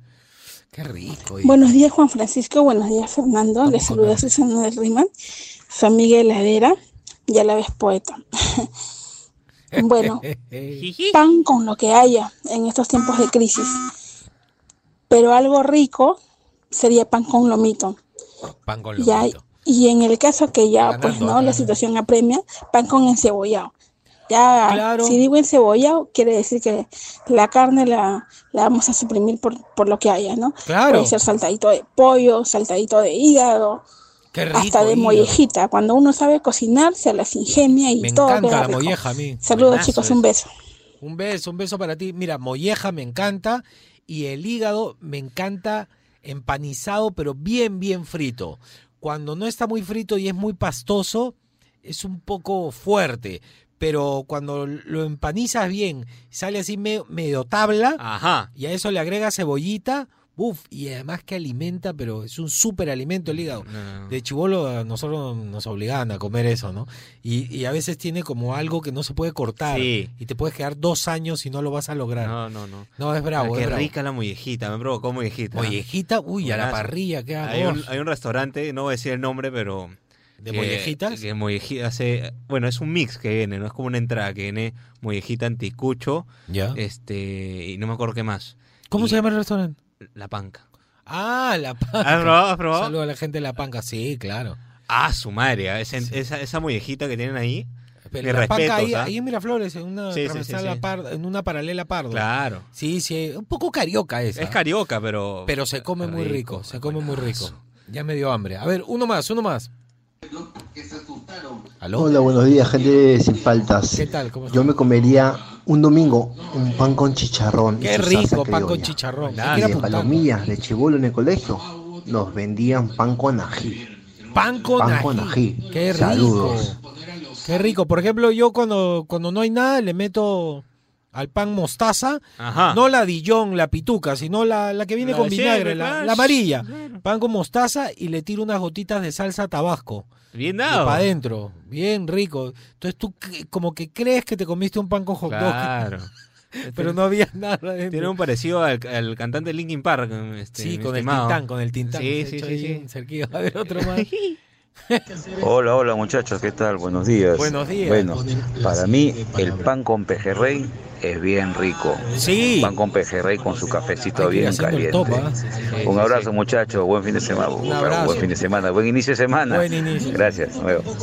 Qué rico. Buenos días, Juan Francisco. Buenos días, Fernando. Les saluda Susana del Riman, su amiga heladera y a la vez poeta. bueno, pan con lo que haya en estos tiempos de crisis. Pero algo rico sería pan con lomito. Pan con Ya, lomito. y en el caso que ya, Ganando, pues no, la situación apremia, pan con encebollado. Ya, si digo encebollado, quiere decir que la carne la, la vamos a suprimir por, por lo que haya, ¿no? Claro. Puede ser saltadito de pollo, saltadito de hígado, Qué rico. hasta de hígado. mollejita. Cuando uno sabe cocinar, se las ingenia y Me todo encanta queda la rico. molleja a mí. Saludos, Buenazo chicos, un beso. Un beso, un beso para ti. Mira, molleja me encanta y el hígado me encanta empanizado, pero bien, bien frito. Cuando no está muy frito y es muy pastoso, es un poco fuerte. Pero cuando lo empanizas bien, sale así medio, medio tabla, Ajá. y a eso le agregas cebollita, uff, y además que alimenta, pero es un súper alimento el hígado. De chivolo a nosotros nos obligaban a comer eso, ¿no? Y, y a veces tiene como algo que no se puede cortar. Sí. Y te puedes quedar dos años y no lo vas a lograr. No, no, no. No, es bravo, Ah, es Qué bravo. rica la mollejita, me provocó mollejita. Mollejita, uy, a la parrilla, qué hay un, hay un restaurante, no voy a decir el nombre, pero... ¿De que- mollejitas? Que mollejita hace... Bueno, es un mix que viene, no es como una entrada, que viene mollejita anticucho, Ya. este, y no me acuerdo qué más. ¿Cómo Y- se llama el restaurante? La Panca. Ah, la panca. ¿Has probado? ¿Has probado? Saludos a la gente de la panca, sí, claro. Ah, su madre, ah, esa, esa, esa mollejita que tienen ahí. Pero la panca respetos, ahí, ¿ah? ahí en Miraflores, en una Sí, sí, sí, sí. Pardo- en una paralela Pardo. Claro. Sí, sí, un poco carioca esa. Es carioca, pero... Pero se come muy rico, rico, se come muy rico. Ya me dio hambre. A ver, uno más, uno más. ¿Aló? Hola, buenos días, gente sin faltas. ¿Qué tal? ¿Cómo Yo me comería un domingo un pan con chicharrón. Qué rico, pan con chicharrón. Ir de palomillas de chibolo en el colegio nos vendían pan con ají. Pan con Pan ají. con ají. Qué rico. Saludos. Qué rico. Por ejemplo, yo cuando, cuando no hay nada le meto al pan mostaza, Ajá. no la Dijon, la pituca, sino la, la que viene La con vinagre, la, amarilla. Pan con mostaza y le tiro unas gotitas de salsa tabasco. Bien dado. Para adentro, bien rico. Entonces tú como que crees que te comiste un pan con hot dog. Claro. Pero no había nada adentro. Tiene un parecido al, al cantante de Linkin Park. Este, Sí, con el tintán, con el tintán. Sí, Se sí, sí, ahí sí. cerquillo. A ver, otro más. Hola, hola muchachos, ¿qué tal? Buenos días. Buenos días. Bueno, para mí el pan con pejerrey es bien rico. Sí. Pan con pejerrey con su cafecito bien caliente. top, ¿ah? Un abrazo muchachos, buen fin de semana. abrazo. Buen fin de semana, buen inicio de semana. Buen inicio. Gracias.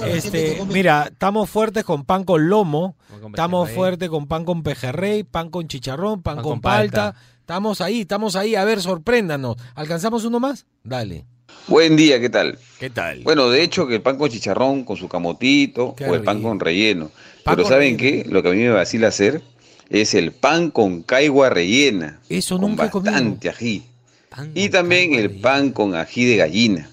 Este, mira, estamos fuertes con pan con lomo, con estamos fuertes con pan con pejerrey, pan con chicharrón, pan, Pan con, con palta. palta. Estamos ahí, estamos ahí. A ver, sorpréndanos. ¿Alcanzamos uno más? Dale. Buen día, ¿qué tal? ¿Qué tal? Bueno, de hecho que el pan con chicharrón, con su camotito, Qué o el pan con relleno. Pan Pero con ¿saben relleno. qué? Lo que a mí me vacila hacer es el pan con caigua rellena. Eso con nunca he comido. bastante ají. Y también el pan con ají de gallina.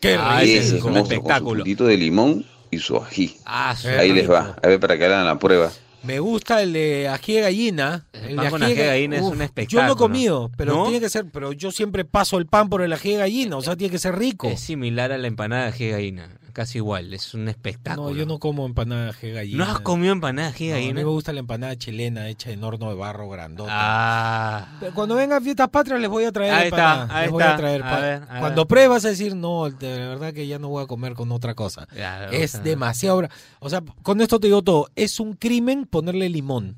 Qué ese es rico. un monstruo con su puntito de limón y su ají. Ah, Qué Ahí les va, a ver para que hagan la prueba. Me gusta el de ají de gallina. El, pan de con ají de gallina es un Yo no he espectáculo. comido, pero ¿No? tiene que ser, pero yo siempre paso el pan por el ají de gallina, o sea, tiene que ser rico. Es similar a la empanada de ají de gallina. Casi igual, es un espectáculo. No, yo no como empanada de gallina. ¿No has comido empanada de No, a gallina? mí me gusta la empanada chilena hecha en horno de barro grandota. Ah. Pero cuando vengan fiestas patrias les voy a traer Ahí empanada. está, ahí les voy a traer A pa- ver, a Cuando pruebas a decir, no, de verdad que ya no voy a comer con otra cosa. Ya, es demasiado... O sea, con esto te digo todo. Es un crimen ponerle limón.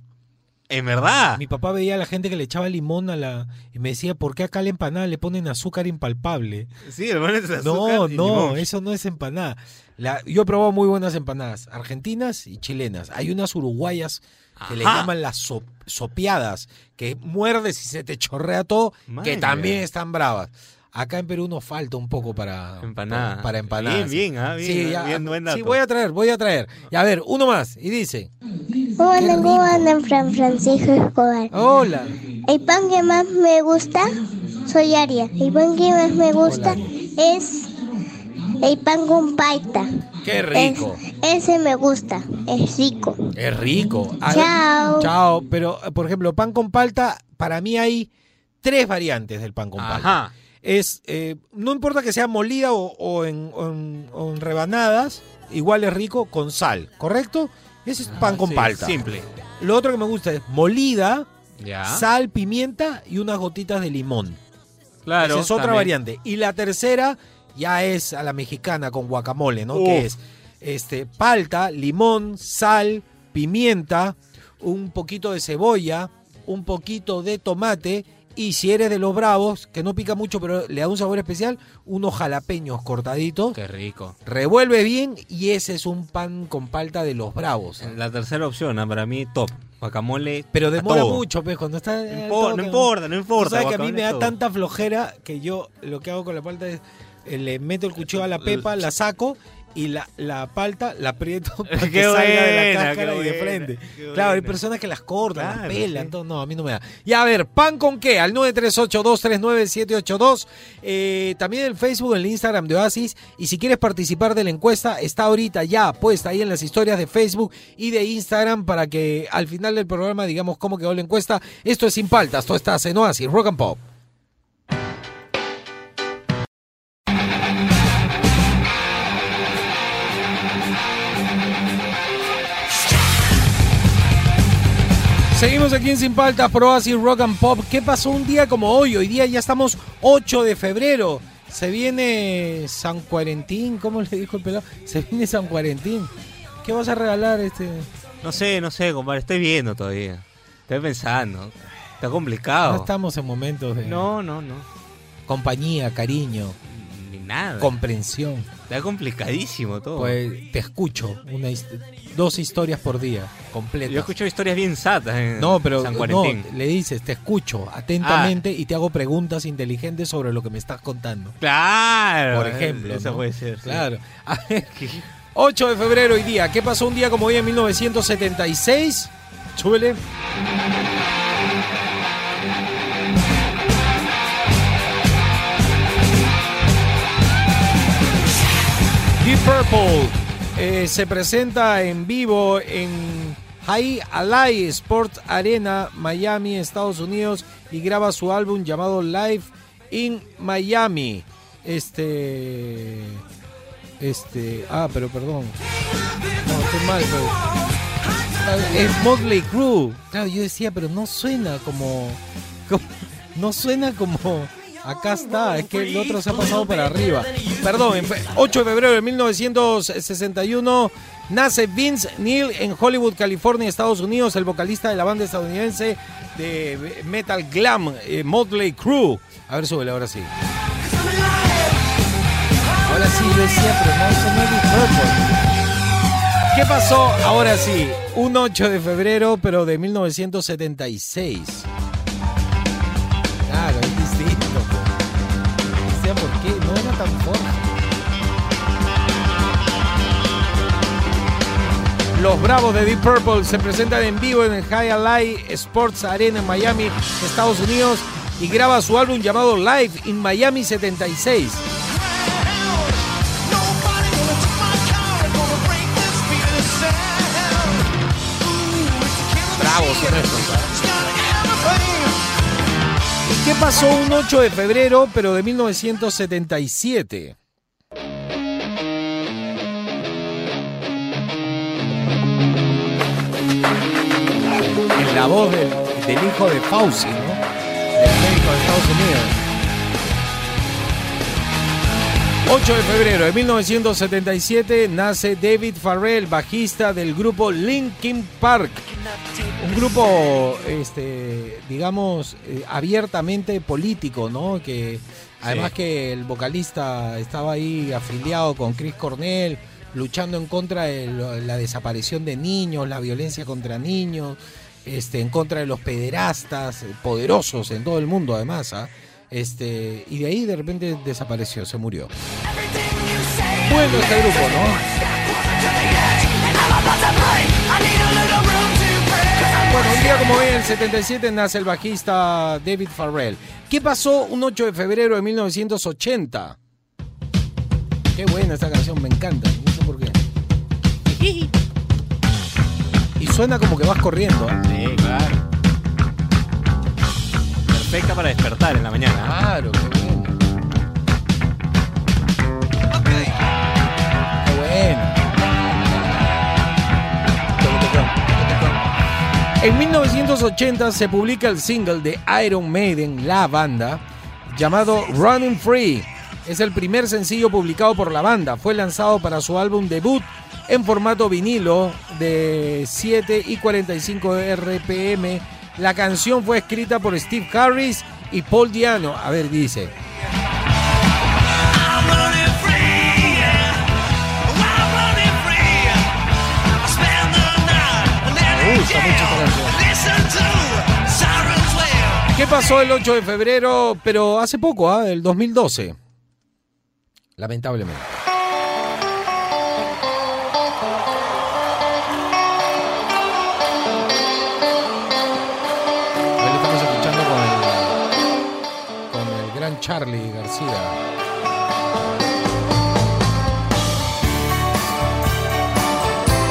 ¿En verdad? Mi papá veía a la gente que le echaba limón a la... Y me decía, ¿por qué acá a la empanada le ponen azúcar impalpable? Sí, le pones azúcar No, y no, limón. eso no es empanada. La- yo he probado muy buenas empanadas, argentinas y chilenas. Hay unas uruguayas que le llaman las so- sopeadas, que muerdes y se te chorrea todo, que también están bravas. Acá en Perú nos falta un poco para Empanada. para, para empanadas. Bien, bien, ah, bien, Sí, ah, ya, bien, buen sí, voy a traer, voy a traer. Y a ver, uno más. Y dice, ¿Cómo andan? ¿Cómo andan, Fran Francisco Escobar? hola. El pan que más me gusta, soy Aria. El pan que más me gusta es el pan con paita. Qué rico. Es- ese me gusta, es rico. Es rico. A Chao. Chao. Pero, por ejemplo, pan con palta, para mí hay tres variantes del pan con palta. Ajá. Es, eh, no importa que sea molida o, o en, o en- o en rebanadas, igual es rico con sal, ¿correcto? Ese es pan con sí, palta. simple. Lo otro que me gusta es molida, Ya. sal, pimienta y unas gotitas de limón. Claro. Esa es otra también. variante. Y la tercera ya es a la mexicana con guacamole, ¿no? Uf. Que es este, palta, limón, sal, pimienta, un poquito de cebolla, un poquito de tomate y si eres de los bravos, que no pica mucho pero le da un sabor especial, unos jalapeños cortaditos. Qué rico. Revuelve bien y ese es un pan con palta de los bravos. La tercera opción, ah, para mí, top. Guacamole. Pero demora todo. mucho, pues, cuando está... No importa, no importa, no importa, sabes que a mí me da todo. tanta flojera que yo lo que hago con la palta es eh, le meto el cuchillo a la pepa, la saco y la, la palta la aprieto para que salga de la cáscara y de frente. Claro, hay personas que las cortan, las pelan, sí. todo. no, a mí no me da. Y a ver, ¿pan con qué? Al 938239782. Eh, también el Facebook, el Instagram de Oasis. Y si quieres participar de la encuesta, está ahorita ya puesta ahí en las historias de Facebook y de Instagram para que al final del programa digamos cómo quedó la encuesta. Esto es Sin Paltas, todo está en Oasis, Rock and Pop. Seguimos aquí en Sin Paltas, Pro Oasis Rock and Pop. ¿Qué pasó un día como hoy? Hoy día ya estamos 8 de febrero. Se viene San Cuarentín, ¿cómo le dijo el pelado? Se viene San Cuarentín. ¿Qué vas a regalar este? No sé, no sé, compadre. Estoy viendo todavía. Estoy pensando. Está complicado. No estamos en momentos de No, no, no. compañía, cariño, Ni nada. comprensión. Está complicadísimo todo. Pues te escucho una dos historias por día, completas. Yo escucho historias bien satas en No, pero San no, Cuarentín. le dices, te escucho atentamente y te hago preguntas inteligentes sobre lo que me estás contando. Claro. Por ejemplo. Eso ¿no? puede ser. sí. Claro. A ver, 8 de febrero hoy día. ¿Qué pasó un día como hoy en 1976? Chúbele. Purple eh, se presenta en vivo en High Alley Sports Arena, Miami, Estados Unidos, y graba su álbum llamado Live in Miami. Este. Este. Ah, pero perdón. No, estoy mal, pero. Ah, Es Motley Crue. Claro, yo decía, pero no suena como- no suena como. Acá está, es que el otro se ha pasado para arriba. Perdón, en fe- 8 de febrero de 1961 Nace Vince Neil en Hollywood, California, Estados Unidos, el vocalista de la banda estadounidense de metal glam, eh, Motley Crue. A ver, súbele ahora sí. Ahora sí, yo decía, pero no, eso no es Purple. ¿Qué pasó? Ahora sí, un 8 de febrero, pero de 1976. Los Bravos de Deep Purple se presentan en vivo en el High Alive Sports Arena en Miami, Estados Unidos, y graba su álbum llamado Live in Miami 76. Bravos son estos. ¿Y qué pasó un 8 de febrero, pero de 1977? La voz del, del hijo de Fauci, ¿no? Del médico de Estados Unidos. 8 de febrero de 1977 nace David Farrell, bajista del grupo Linkin Park. Un grupo, este, digamos, eh, abiertamente político, ¿no? Que además que el vocalista estaba ahí afiliado con Chris Cornell, luchando en contra de la desaparición de niños, la violencia contra niños, este, en contra de los pederastas, eh, poderosos en todo el mundo además, ¿ah? Este, y de ahí de repente desapareció, se murió. Bueno este grupo, ¿no? Bueno, un día como hoy, en el 77, nace el bajista David Farrell. ¿Qué pasó un 8 de febrero de 1980? Qué buena esta canción, me encanta. Suena como que vas corriendo. ¿eh? Sí, claro. Perfecta para despertar en la mañana. ¿eh? Claro, qué bueno. Qué bueno. En 1980 se publica el single de Iron Maiden, la banda, llamado Running Free. Es el primer sencillo publicado por la banda. Fue lanzado para su álbum debut en formato vinilo de 7 y 45 RPM. La canción fue escrita por Steve Harris y Paul Diano. A ver, dice. Me gusta mucho esta canción. ¿Qué pasó el 8 de febrero? Pero hace poco, ¿ah? Del 2012. Lamentablemente. Lo estamos escuchando con el, con el gran Charlie García.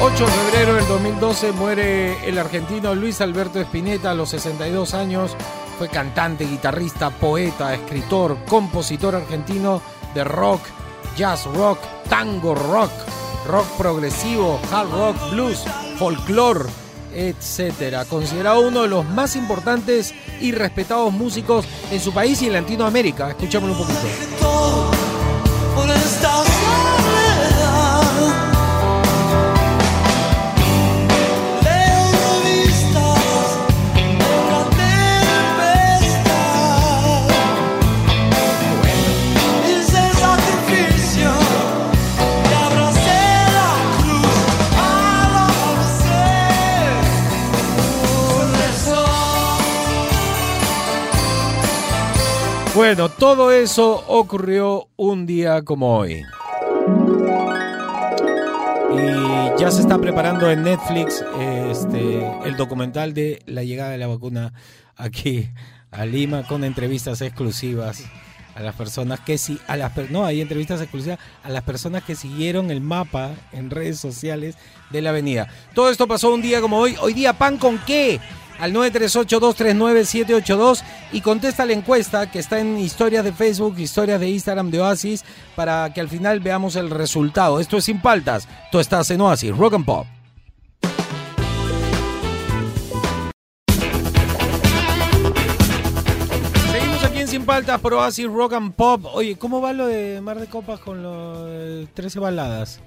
...8 de febrero del 2012 muere el argentino Luis Alberto Spinetta a los 62 años. Fue cantante, guitarrista, poeta, escritor, compositor argentino de rock, jazz rock, tango rock, rock progresivo, hard rock, blues, folclore, etcétera. Considerado uno de los más importantes y respetados músicos en su país y en Latinoamérica. Escuchémoslo un poquito. Bueno, todo eso ocurrió un día como hoy. Y ya se está preparando en Netflix este, el documental de la llegada de la vacuna aquí a Lima con entrevistas exclusivas a las personas que sí, a las no hay entrevistas exclusivas a las personas que siguieron el mapa en redes sociales de la avenida. Todo esto pasó un día como hoy. Hoy día pan con qué? Al 938-239-782 y contesta la encuesta que está en historias de Facebook, historias de Instagram de Oasis para que al final veamos el resultado. Esto es Sin Paltas. Tú estás en Oasis, Rock and Pop. Sin Paltas por Oasis Rock and Pop. Oye, ¿cómo va lo de Mar de Copas con los 13 baladas?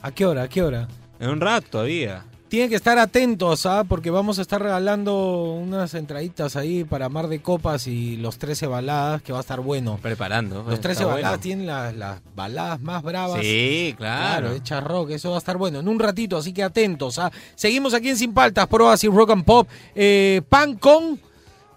¿A qué hora? ¿A qué hora? En un rato todavía. Tienen que estar atentos, ¿ah? porque vamos a estar regalando unas entraditas ahí para Mar de Copas y los 13 baladas, que va a estar bueno. Preparando. Los 13 Está baladas bueno. tienen las, las baladas más bravas. Sí, claro. hecha rock, eso va a estar bueno. En un ratito, así que atentos. ¿ah? Seguimos aquí en Sin Paltas, Proas y Rock and Pop. Eh, pan con.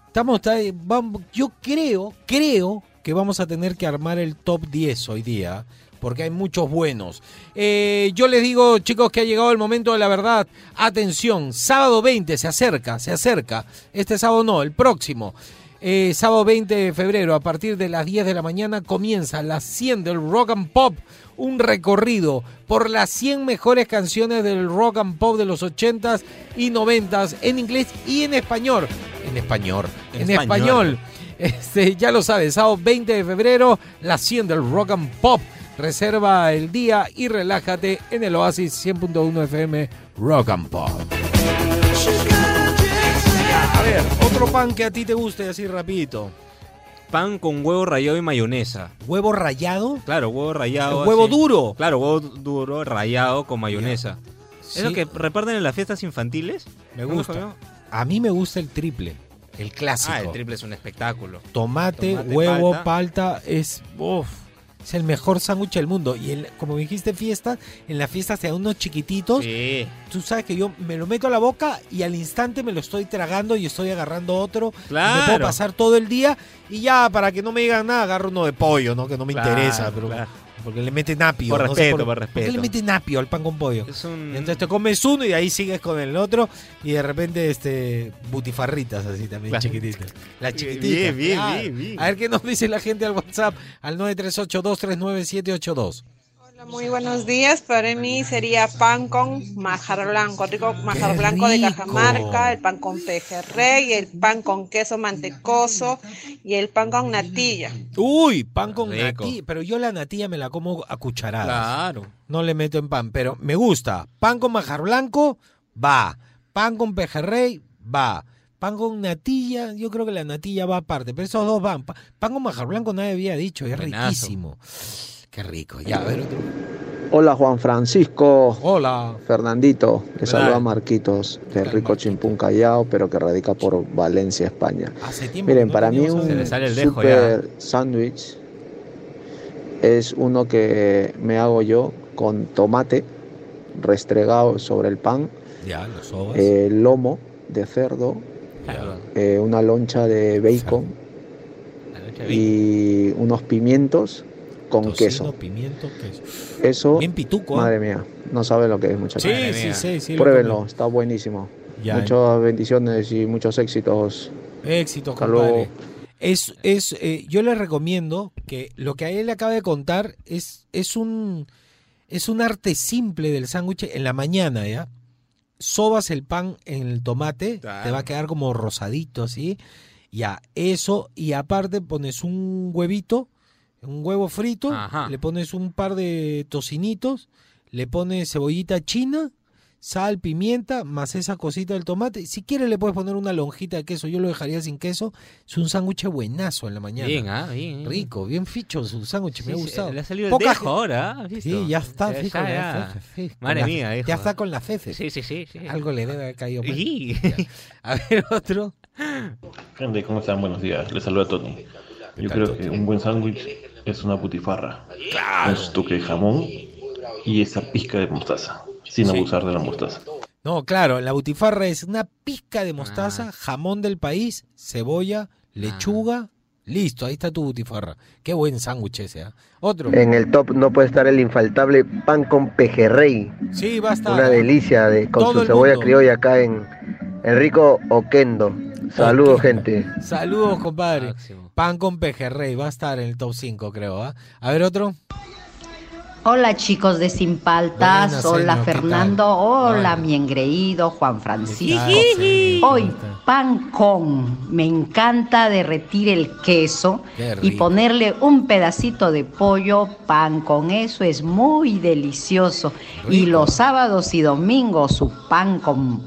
Estamos, vamos, yo creo, creo que vamos a tener que armar el top 10 hoy día. Porque hay muchos buenos. Eh, yo les digo, chicos, que ha llegado el momento de la verdad. Atención, sábado 20 se acerca, se acerca. Este sábado no, el próximo. Eh, sábado 20 de febrero, a partir de las 10 de la mañana, comienza la 100 del Rock and Pop. Un recorrido por las 100 mejores canciones del rock and pop de los 80s y 90s en inglés y en español. En español. En, En español. español. Este, ya lo sabes, sábado 20 de febrero, la 100 del Rock and Pop. Reserva el día y relájate en el Oasis 100.1 FM Rock and Pop. A ver, otro pan que a ti te guste así rapidito. Pan con huevo rallado y mayonesa. ¿Huevo rallado? Claro, huevo rallado. ¿El huevo así. duro? Claro, huevo duro rallado con mayonesa. Sí. ¿Es lo que reparten en las fiestas infantiles? Me ¿No lo gusta. A mí me gusta el triple, el clásico. Ah, el triple es un espectáculo. Tomate, Tomate, huevo, palta. palta, es uf, es el mejor sándwich del mundo. Y el- como dijiste fiesta, en la fiesta se dan unos chiquititos. Sí. Tú sabes que yo me lo meto a la boca y al instante me lo estoy tragando y estoy agarrando otro. Y Claro. Me puedo pasar todo el día y ya para que no me digan nada agarro uno de pollo, ¿no? Que no me Claro, interesa, pero claro. Porque le meten apio. Por no sé respeto, por ¿Por qué respeto. le meten apio al pan con pollo? Es un... Y entonces te comes uno y de ahí sigues con el otro y de repente este butifarritas así también Claro. chiquititas. Las Bien, chiquititas. bien, claro. bien, bien. A ver qué nos dice la gente al WhatsApp al 938239782. Muy buenos días. Para mí sería pan con majar blanco, rico majar ¡Qué blanco de! Cajamarca, el pan con pejerrey, el pan con queso mantecoso y el pan con natilla. Uy, pan con Rico. natilla. Pero yo la natilla me la como a cucharadas. Claro. No le meto en pan, pero me gusta. Pan con majar blanco, va. Pan con pejerrey, va. Pan con natilla, yo creo que la natilla va aparte, pero esos dos van. Pa- Pan con majar blanco nadie había dicho, es Buenazo. riquísimo. Qué rico. Ya, a ver otro. Hola Juan Francisco. Hola. Fernandito, le saluda Marquitos, de Rico Chimpún Callao, pero que radica por Valencia, España. Hace tiempo Miren, para mí un Se le sale el dejo super sándwich es uno que me hago yo con tomate restregado sobre el pan, Ya, los eh, lomo de cerdo, Claro. eh, una loncha de bacon La noche de y unos pimientos con Tocino, queso. pimiento, queso. Eso, Bien pituco. ¿eh? madre mía, no sabe lo que es, muchachos. Sí, sí, sí, sí. lo Pruébenlo, está buenísimo. Ya, Muchas bendiciones y muchos éxitos. Éxito, Hasta compadre. luego. Es, es, eh, yo les recomiendo que lo que a él le acaba de contar es, es un es un arte simple del sándwich en la mañana, ¿ya? Sobas el pan en el tomate, Claro. te va a quedar como rosadito así. Ya, eso, y aparte pones un huevito, un huevo frito, Ajá. le pones un par de tocinitos, le pones cebollita china, sal, pimienta, más esa cosita del tomate. Si quieres le puedes poner una lonjita de queso, yo lo dejaría sin queso. Es un sándwich buenazo en la mañana. Bien, ah, bien. bien. Rico, bien ficho su sándwich, me ha Sí, sí, gustado. Le ha salido Poca el dejo ahora, ¿ah? ¿Has visto? Sí, ya está, Ya, sí, ya, fefe, sí, Madre la- mía, hijo. Ya está con la fefe. Sí, sí, sí. sí. Algo le debe haber caído mal. Ya. A ver, otro. Gente, ¿cómo están? Buenos días. Les saluda Tony. Yo creo que un buen sándwich es una butifarra. Con su toque de jamón y esa pizca de mostaza. Sin Sí. abusar de la mostaza. No, claro, la butifarra es una pizca de Ah. mostaza, jamón del país, cebolla, lechuga. Listo, ahí está tu butifarra. Qué buen sándwich ese, ¿ah? Otro. En el top no puede estar el infaltable pan con pejerrey. Sí, va a estar. Una ¿ah? delicia de, con Todo su cebolla mundo. criolla acá en Enrico Oquendo. Saludos, gente. Saludos, compadre. Máximo. Pan con pejerrey, va a estar en el top 5, creo. ¿ah? A ver, otro. Hola chicos de Sin Paltas, Buenas, hola señor, ¿qué Fernando, hola mi engreído Juan Francisco. Hoy pan con, me encanta derretir el queso y ponerle un pedacito de pollo, pan con eso es muy delicioso. Y los sábados y domingos su pan con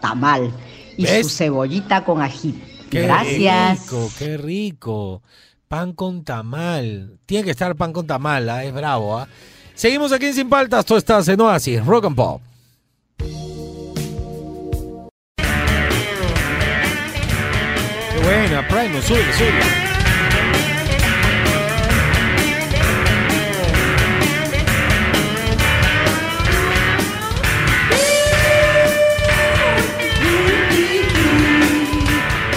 tamal y ¿Ves? su cebollita con ají. Qué Gracias. rico, qué rico. Pan con tamal. Tiene que estar pan con tamal, ¿ah? es bravo. ¿ah? Seguimos aquí en Sin Paltas, tú estás en Oasis, Rock and Pop. Qué buena, Primo, sube, sube.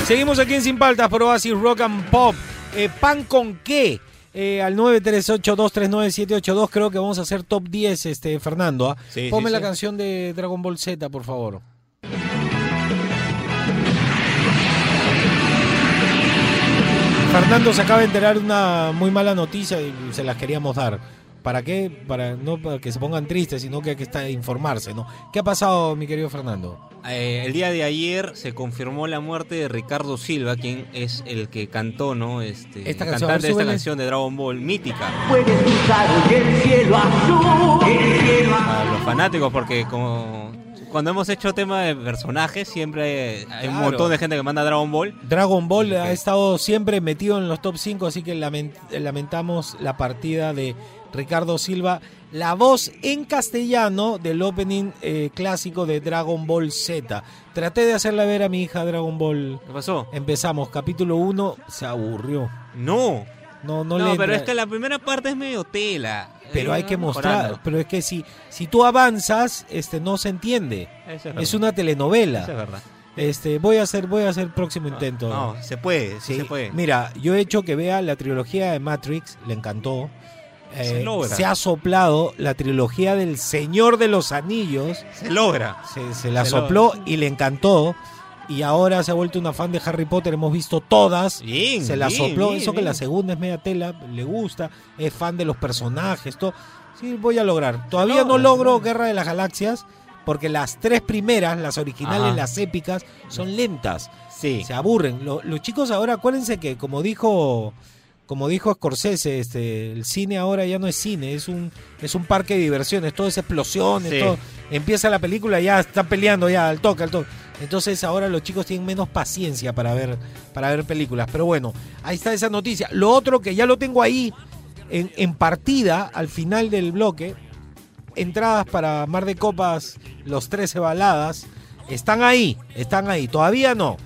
Seguimos aquí en Sin Paltas por Oasis Rock and Pop. Eh, ¿Pan con qué? Eh, al 938-239-782 creo que vamos a hacer top 10, este, Fernando. ¿ah? Sí, Ponme sí, la sí. canción de Dragon Ball Z, por favor. Fernando se acaba de enterar de una muy mala noticia y se las queríamos dar. ¿Para qué? Para no para que se pongan tristes, sino que hay que estar, informarse, ¿no? ¿Qué ha pasado, mi querido Fernando? Eh, el día de ayer se confirmó la muerte de Ricardo Silva, quien es el que cantó, ¿no? Este, Esta canción, cantante de esta canción de Dragon Ball, mítica. Puedes cruzar el cielo azul, el cielo azul. A los fanáticos, porque como cuando hemos hecho tema de personajes, siempre hay, hay un montón de gente que manda Dragon Ball. Dragon Ball ha estado siempre metido en los top 5, así que lament- lamentamos la partida de Ricardo Silva, la voz en castellano del opening eh, clásico de Dragon Ball Z. Traté de hacerla ver a mi hija Dragon Ball. ¿Qué pasó? Empezamos, capítulo 1, se aburrió. No. No, no, No, le pero es que la primera parte es medio tela. pero hay que mostrar, mejorando. pero es que si, si tú avanzas, este no se entiende. Eso es Es, una telenovela. Eso es verdad. Este, voy a hacer, voy a hacer próximo intento. No, se puede, sí, Sí, se puede. Mira, yo he hecho que vea la trilogía de Matrix, le encantó. Se Eh, logra. se ha soplado la trilogía del Señor de los Anillos. Se logra. Se, se la Se sopló logra. y le encantó. Y ahora se ha vuelto una fan de Harry Potter. Hemos visto todas. Bien, se la bien, sopló. bien, Eso que la segunda es media tela. Le gusta. Es fan de los personajes. Todo. Sí, voy a lograr. Todavía no logra, logro Guerra de las Galaxias. Porque las tres primeras, las originales, Ajá. las épicas, son lentas. Sí. Se aburren. Lo- los chicos ahora, acuérdense que como dijo como dijo Scorsese, este, el cine ahora ya no es cine, es un es un parque de diversiones, todo es explosiones, Sí. todo. Empieza la película, ya están peleando ya al toque, al toque. Entonces ahora los chicos tienen menos paciencia para ver para ver películas, pero bueno, ahí está esa noticia. Lo otro que ya lo tengo ahí en, en partida al final del bloque, entradas para Mar de Copas, los 13 baladas, están ahí, están ahí, todavía no.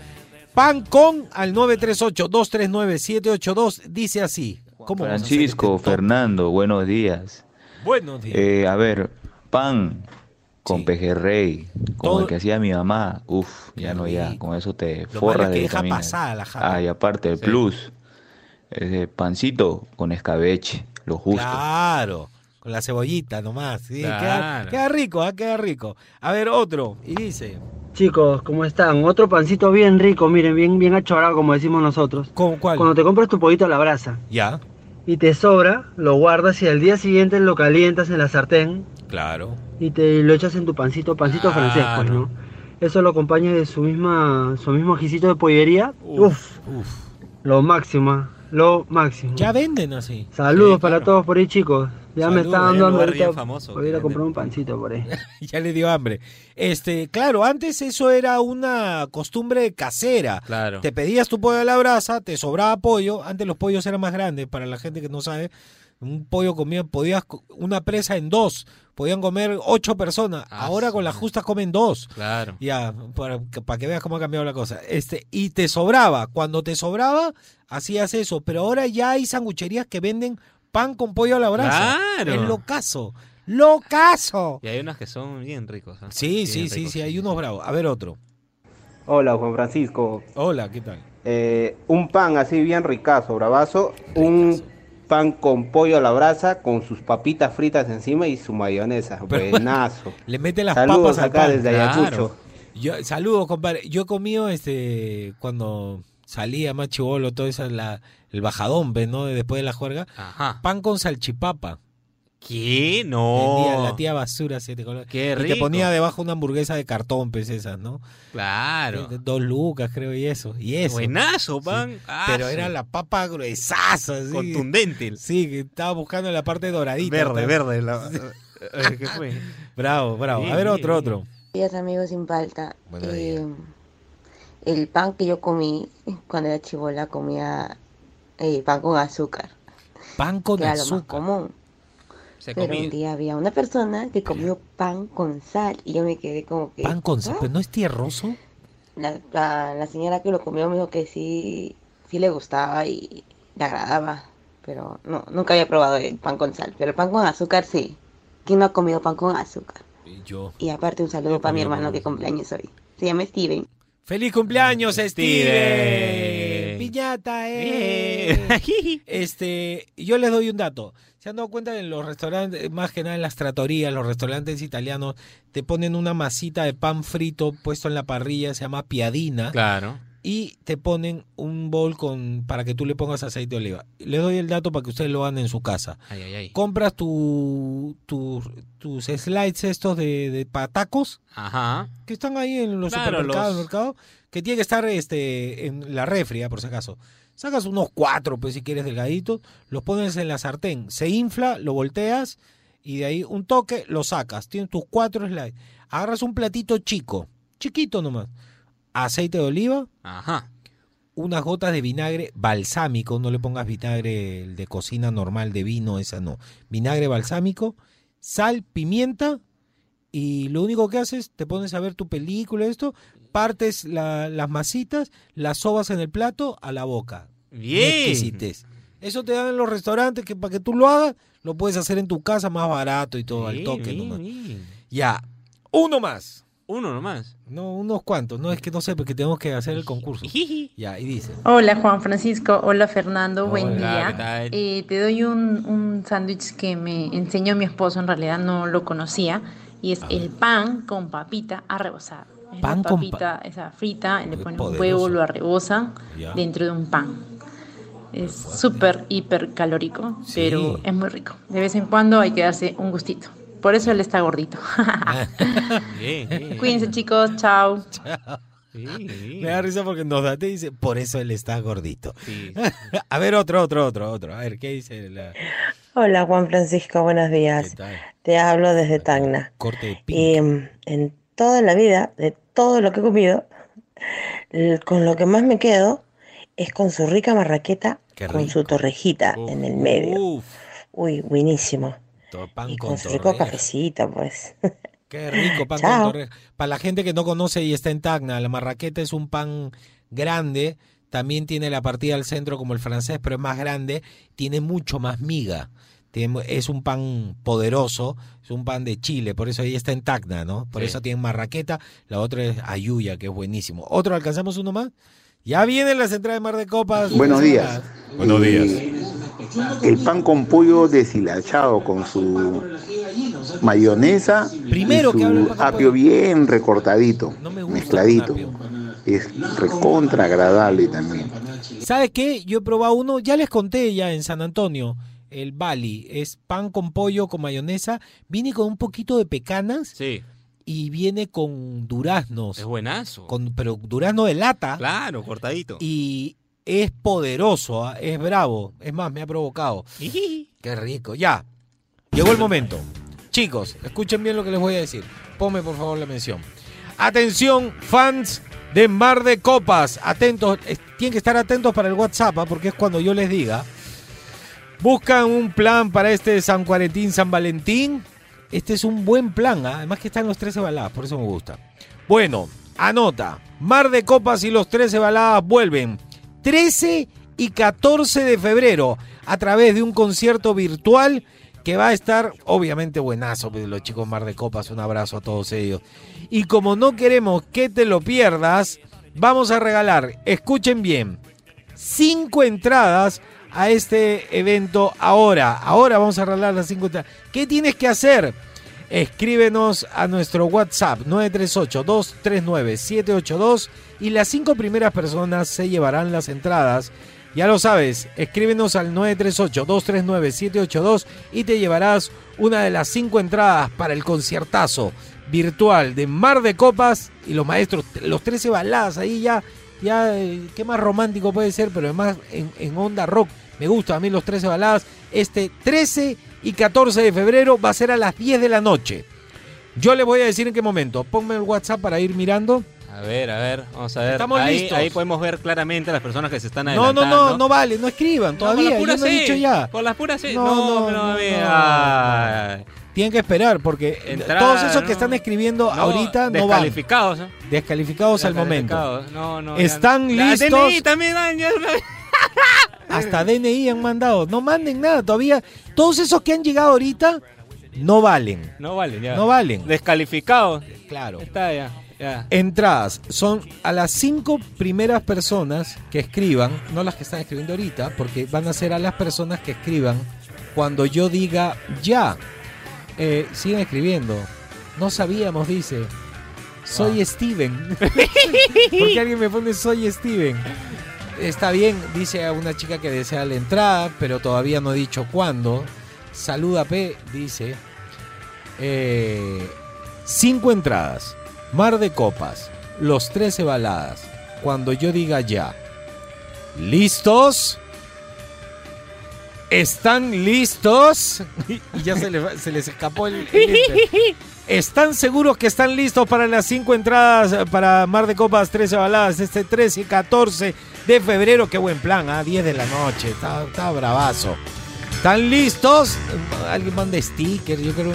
Pan con al 938-239-782 dice así. ¿Cómo vamos a hacer Francisco, este? Fernando, buenos días. Buenos días. Eh, a ver, pan con pejerrey, como Todo- el que hacía mi mamá. Uf, ya no ya, con eso te Lo malo forras es de que deja vitaminas. pasada la japa. Ah, y aparte el Sí. plus, ese pancito con escabeche, lo justo. Claro, con la cebollita nomás. sí, queda, Claro. queda rico, ah, queda rico. A ver, otro. Y dice. Chicos, ¿cómo están? Otro pancito bien rico, miren, bien, bien achorado, como decimos nosotros. ¿Cuál? Cuando te compras tu pollito a la brasa Ya, y te sobra, lo guardas y al día siguiente lo calientas en la sartén claro. y te lo echas en tu pancito, pancito francés, pues, ¿no? Eso lo acompaña de su misma, su mismo ajicito de pollería. Uf, lo máximo, lo máximo. Ya venden así. Saludos para todos por ahí, chicos. Ya me está dando hambre ahorita. famoso Voy a ir a comprar un pancito por ahí. ya le dio hambre. Este, claro, antes eso era una costumbre casera. Claro. Te pedías tu pollo a la brasa, te sobraba pollo. Antes los pollos eran más grandes, para la gente que no sabe. Un pollo comía, podías una presa en dos. Podían comer ocho personas. Ahora con las justas comen dos. Claro. Ya, para, que- para que veas cómo ha cambiado la cosa. Este, y te sobraba. Cuando te sobraba, hacías eso. Pero ahora ya hay sangucherías que venden pan con pollo a la brasa. Claro. Es lo caso. Lo caso. Y hay unas que son bien ricos. ¿ah? Sí, Bien sí, sí, ricos. sí, hay unos bravos. A ver otro. Hola, Juan Francisco. Hola, ¿qué tal? Eh, un pan así bien ricazo, bravazo. Un pan con pollo a la brasa, con sus papitas fritas encima y su mayonesa. Pero- Buenazo. Le mete las Saludos papas al acá pan. desde Ayacucho. Yo, saludos, compadre. Yo he comido este cuando salía más chivolo, todo eso, la, el bajadón, ¿ves, ¿no? Después de la juerga. Ajá. Pan con salchipapa. ¿Qué? Vendía No. la tía basura, siete colores. Qué Y te rico. ponía debajo una hamburguesa de cartón, pues esas, ¿no? Claro. Dos lucas, creo, y eso. Y eso. Buenazo, Sí. pan. Ah, Pero era la papa gruesaza, así. Contundente. Sí, que estaba buscando la parte doradita. Verde, verde. la- eh, ¿Qué fue? Bravo, bravo. Bien, A ver, bien, otro, bien. otro. días amigos sin. Buenos Eh, el pan que yo comí cuando era chivola comía eh, pan con azúcar. Pan con que era lo más azúcar. común. Se Pero un día había una persona que comió pan con sal y yo me quedé como que... Pan con sal, ¿ah? pero no es tierroso. La, la, la señora que lo comió me dijo que sí, sí le gustaba y le agradaba, pero no, nunca había probado el pan con sal, pero el pan con azúcar sí. ¿Quién no ha comido pan con azúcar? Yo. Y aparte un saludo para mi hermano que cumpleaños hoy. Se llama Steven. ¡Feliz cumpleaños, Steven! Steven. ¡Piñata, eh! este, yo les doy un dato. ¿Se han dado cuenta que en los restaurantes, más que nada en las tratorías, los restaurantes italianos, te ponen una masita de pan frito puesto en la parrilla, se llama piadina, Claro. y te ponen un bol con para que tú le pongas aceite de oliva. Les doy el dato para que ustedes lo hagan en su casa. Ay, ay, ay. Compras tu, tu- tus slides estos de, de patacos Ajá. que están ahí en los Claro, supermercados, los- mercado, que tiene que estar este en la refri, ah, por si acaso. Sacas unos cuatro, pues si quieres delgaditos, los pones en la sartén, se infla, lo volteas y de ahí un toque lo sacas. Tienes tus cuatro slides. Agarras un platito chico, chiquito nomás, aceite de oliva, Ajá. unas gotas de vinagre balsámico, no le pongas vinagre de cocina normal de vino, esa no. Vinagre balsámico, sal, pimienta y lo único que haces, te pones a ver tu película, esto, partes la- las masitas, las sobas en el plato a la boca. Bien. Eso te dan en los restaurantes que para que tú lo hagas, lo puedes hacer en tu casa más barato y todo al toque bien, nomás. bien. Ya, uno más. Uno nomás. No, unos cuantos, no es que no sé, porque tenemos que hacer el concurso. Ya, y dice. Hola Juan Francisco, hola Fernando, buen día. ¿qué tal? Eh, te doy un, un sándwich que me enseñó mi esposo, en realidad no lo conocía, y es el pan con papita arrebozada. Es Pan con papita esa frita, le ponen un huevo, lo arrebosan Ya. dentro de un pan. Es súper, hiper calórico, pero es muy rico. De vez en cuando hay que darse un gustito. Por eso él está gordito. Bien, bien. Cuídense chicos, chao. Me da risa porque nos da, te dice, por eso él está gordito. a ver, otro, otro, otro, otro. A ver, ¿qué dice la Hola Juan Francisco, buenos días. Te hablo desde Tacna. corte de? Y mm, en toda la vida, de todo lo que he comido, con lo que más me quedo es con su rica marraqueta, con su torrejita en el medio. Uy, buenísimo. Pan Y con con su rico cafecito, pues. Qué rico pan Chao. con torreja. Para la gente que no conoce y está en Tacna, la marraqueta es un pan grande. También tiene la partida al centro como el francés, pero es más grande. Tiene mucho más miga. Tiene- es un pan poderoso, es un pan de Chile, por eso ahí está en Tacna, ¿no? Por Sí. eso tiene marraqueta. La otra es ayuya, que es buenísimo. ¿Otro alcanzamos uno más? Ya vienen las entradas de Mar de Copas. Buenos días. Buenos días. El pan con pollo deshilachado con su mayonesa Primero y que su con apio bien recortadito, mezcladito. Es recontra agradable también. ¿Sabes qué? Yo he probado uno, ya les conté ya en San Antonio, el Bali. Es pan con pollo con mayonesa. Viene con un poquito de pecanas Sí. y viene con duraznos. Es buenazo. Con, pero durazno de lata. Claro, cortadito. Y es poderoso, ¿ah? es bravo. Es más, me ha provocado. Qué rico. Ya. Llegó el momento. Chicos, escuchen bien lo que les voy a decir. Ponme por favor la mención. Atención, fans de Mar de Copas. Atentos, tienen que estar atentos para el WhatsApp, ¿ah? porque es cuando yo les diga. Buscan un plan para este San Cuarentín, San Valentín. Este es un buen plan, ¿ah? además que están los 13 baladas, por eso me gusta. Bueno, anota. Mar de Copas y los 13 baladas vuelven 13 y 14 de febrero a través de un concierto virtual que va a estar obviamente buenazo, pues, los chicos Mar de Copas, un abrazo a todos ellos. Y como no queremos que te lo pierdas, vamos a regalar, escuchen bien, cinco entradas a este evento ahora. Ahora vamos a regalar las cinco entradas. ¿Qué tienes que hacer? Escríbenos a nuestro WhatsApp 938-239-782 y las cinco primeras personas se llevarán las entradas. Ya lo sabes, escríbenos al 938-239-782 y te llevarás una de las cinco entradas para el conciertazo virtual de Mar de Copas y los maestros, los 13 baladas ahí ya, ya, eh, qué más romántico puede ser, pero además en, en onda rock. Me gusta a mí los 13 baladas. Este 13 y 14 de febrero va a ser a las 10 de la noche. Yo les voy a decir en qué momento. Ponme el WhatsApp para ir mirando. A ver, a ver, vamos a ver. Estamos ahí, listos. ahí podemos ver claramente a las personas que se están No, adelantando. no, no, no vale, no escriban las todavía. yo puras no he dicho ya. Por las puras sí. No, No, no, no, no. Tienen que esperar porque Entrar, todos esos que están escribiendo No, ahorita no van. descalificados, ¿eh? Descalificados al momento. No, no. Están. La listos. DNI también. Hasta DNI han mandado. No manden nada todavía. Todos esos que han llegado ahorita no valen. No valen, ya. No valen. Descalificados. Claro. Está ya. ya. Entradas son a las cinco primeras personas que escriban, no las que están escribiendo ahorita, porque van a ser a las personas que escriban cuando yo diga ya. Eh, siguen escribiendo. No sabíamos, dice. Soy Steven. porque alguien me pone soy Steven. Está bien, dice a una chica que desea la entrada, pero todavía no he dicho cuándo. Saluda P, dice. Eh, cinco entradas. Mar de copas. Los 13 baladas. Cuando yo diga ya. ¿Listos? ¿Están listos? y ya se, le- se les escapó el. ¿Están seguros que están listos para las cinco entradas eh, para Mar de Copas 13 baladas este 13 y 14 de febrero? Qué buen plan, ¿ah? 10 de la noche. Está, está bravazo. ¿Están listos? Alguien manda sticker, yo creo.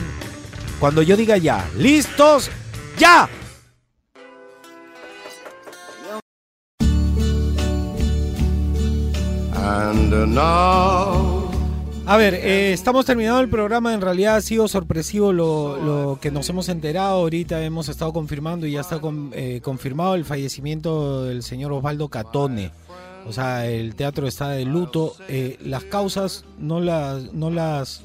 Cuando yo diga ya. ¿Listos? ¡Ya! And now. A ver, eh, estamos terminando el programa. En realidad ha sido sorpresivo lo, que nos hemos enterado. Ahorita hemos estado confirmando y ya está con- eh, confirmado el fallecimiento del señor Osvaldo Catone. O sea, el teatro está de luto. Eh, las causas no las, no las,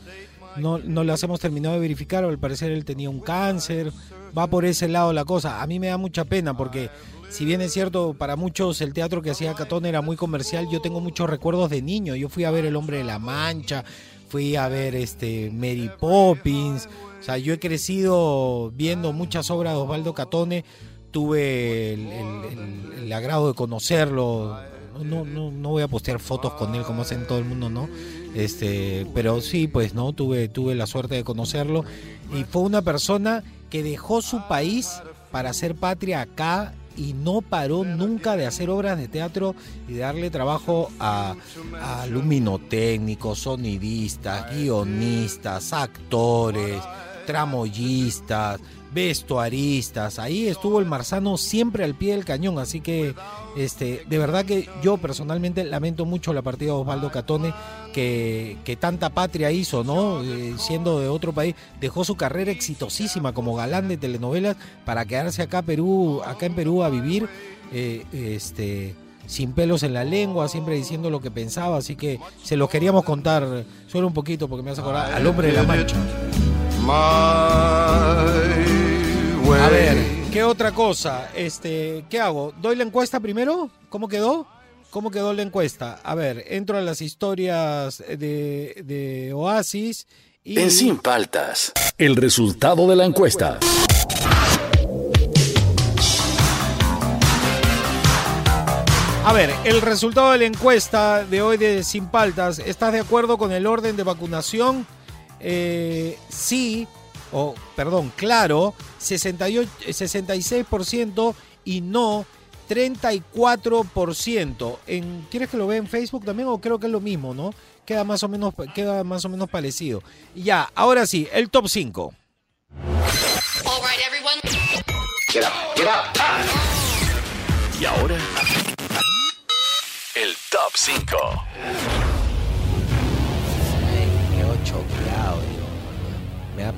no, no las hemos terminado de verificar. Al parecer él tenía un cáncer. Va por ese lado la cosa. A mí me da mucha pena porque si bien es cierto, para muchos el teatro que hacía Catón era muy comercial, yo tengo muchos recuerdos de niño. Yo fui a ver El Hombre de la Mancha, fui a ver este Mary Poppins. O sea, yo he crecido viendo muchas obras de Osvaldo Catone. Tuve el, agrado de conocerlo. No, no, no voy a postear fotos con él como hacen todo el mundo, ¿no? Este, pero sí, pues no, tuve, tuve la suerte de conocerlo. Y fue una persona que dejó su país para hacer patria acá y no paró nunca de hacer obras de teatro y de darle trabajo a, a luminotécnicos, sonidistas, guionistas, actores, tramoyistas, vestuaristas. Ahí estuvo el Marzano siempre al pie del cañón, así que este, de verdad que yo personalmente lamento mucho la partida de Osvaldo Catone, que, que tanta patria hizo, ¿no? Eh, siendo de otro país, dejó su carrera exitosísima como galán de telenovelas para quedarse acá, Perú, acá en Perú a vivir, eh, este, sin pelos en la lengua, siempre diciendo lo que pensaba, así que se los queríamos contar solo un poquito porque me hace acordar al hombre de la mancha. A ver, ¿qué otra cosa? Este, ¿qué hago? ¿Doy la encuesta primero? ¿Cómo quedó? ¿Cómo quedó la encuesta? A ver, entro a las historias de, de Oasis y... En Sin Paltas, el resultado de la encuesta. A ver, el resultado de la encuesta de hoy de Sin Paltas, ¿estás de acuerdo con el orden de vacunación? Eh, sí, o perdón, claro, 68, 66% y no 34%. En, ¿Quieres que lo vea en Facebook también o creo que es lo mismo, no? Queda más o menos, queda más o menos parecido. Y Ya, ahora sí, el top 5. Get up, get up. Y ahora, el top 5.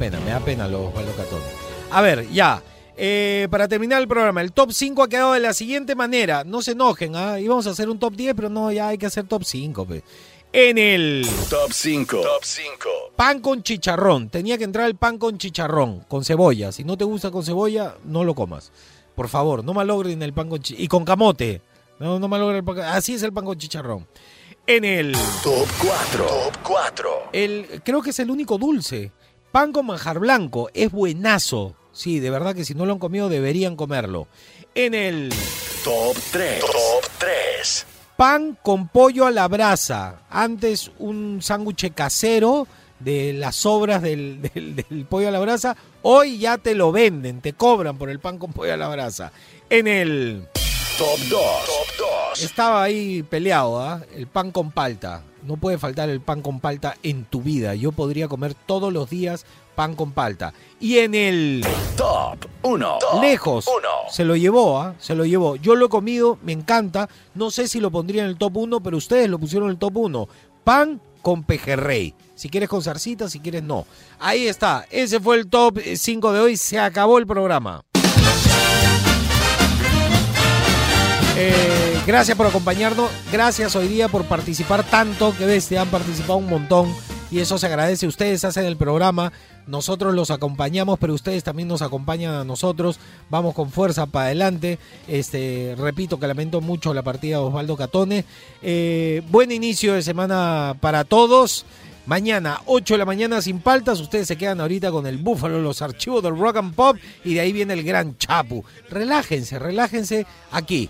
Pena, me da pena los Osvaldo Catón. A ver, ya. Eh, para terminar el programa, el top 5 ha quedado de la siguiente manera. No se enojen, ¿ah? Íbamos a hacer un top 10, pero no, ya hay que hacer top 5. pe. En el Top 5. Top 5. pan con chicharrón. Tenía que entrar el pan con chicharrón, con cebolla. Si no te gusta con cebolla, no lo comas. Por favor, no malogren el pan con chicharrón. Y con camote. No, no malogren el pan con- Así es el pan con chicharrón. En el Top 4. Top 4. el, creo que es el único dulce. Pan con manjar blanco. Es buenazo. Sí, de verdad que si no lo han comido deberían comerlo. En el Top 3. Top 3. pan con pollo a la brasa. Antes un sándwich casero de las sobras del, del- del pollo a la brasa. Hoy ya te lo venden, te cobran por el pan con pollo a la brasa. En el... Top 2. Top 2. Estaba ahí peleado, ¿ah? El pan con palta. No puede faltar el pan con palta en tu vida. Yo podría comer todos los días pan con palta. Y en el Top 1. lejos se lo llevó, ¿ah? se lo llevó. Yo lo he comido, me encanta. No sé si lo pondría en el top 1, pero ustedes lo pusieron en el top 1. Pan con pejerrey. Si quieres con zarcita, si quieres no. Ahí está. Ese fue el top 5 de hoy. Se acabó el programa. Eh, gracias por acompañarnos. Gracias hoy día por participar tanto. Que bestia, han participado un montón. Y eso se agradece. Ustedes hacen el programa. Nosotros los acompañamos, pero ustedes también nos acompañan a nosotros. Vamos con fuerza para adelante. Este, repito que lamento mucho la partida de Osvaldo Catone. Eh, buen inicio de semana para todos. Mañana, 8 de la mañana sin paltas. Ustedes se quedan ahorita con el Búfalo, los archivos del Rock and Pop. Y de ahí viene el gran Chapu. Relájense, relájense aquí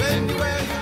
Anywhere you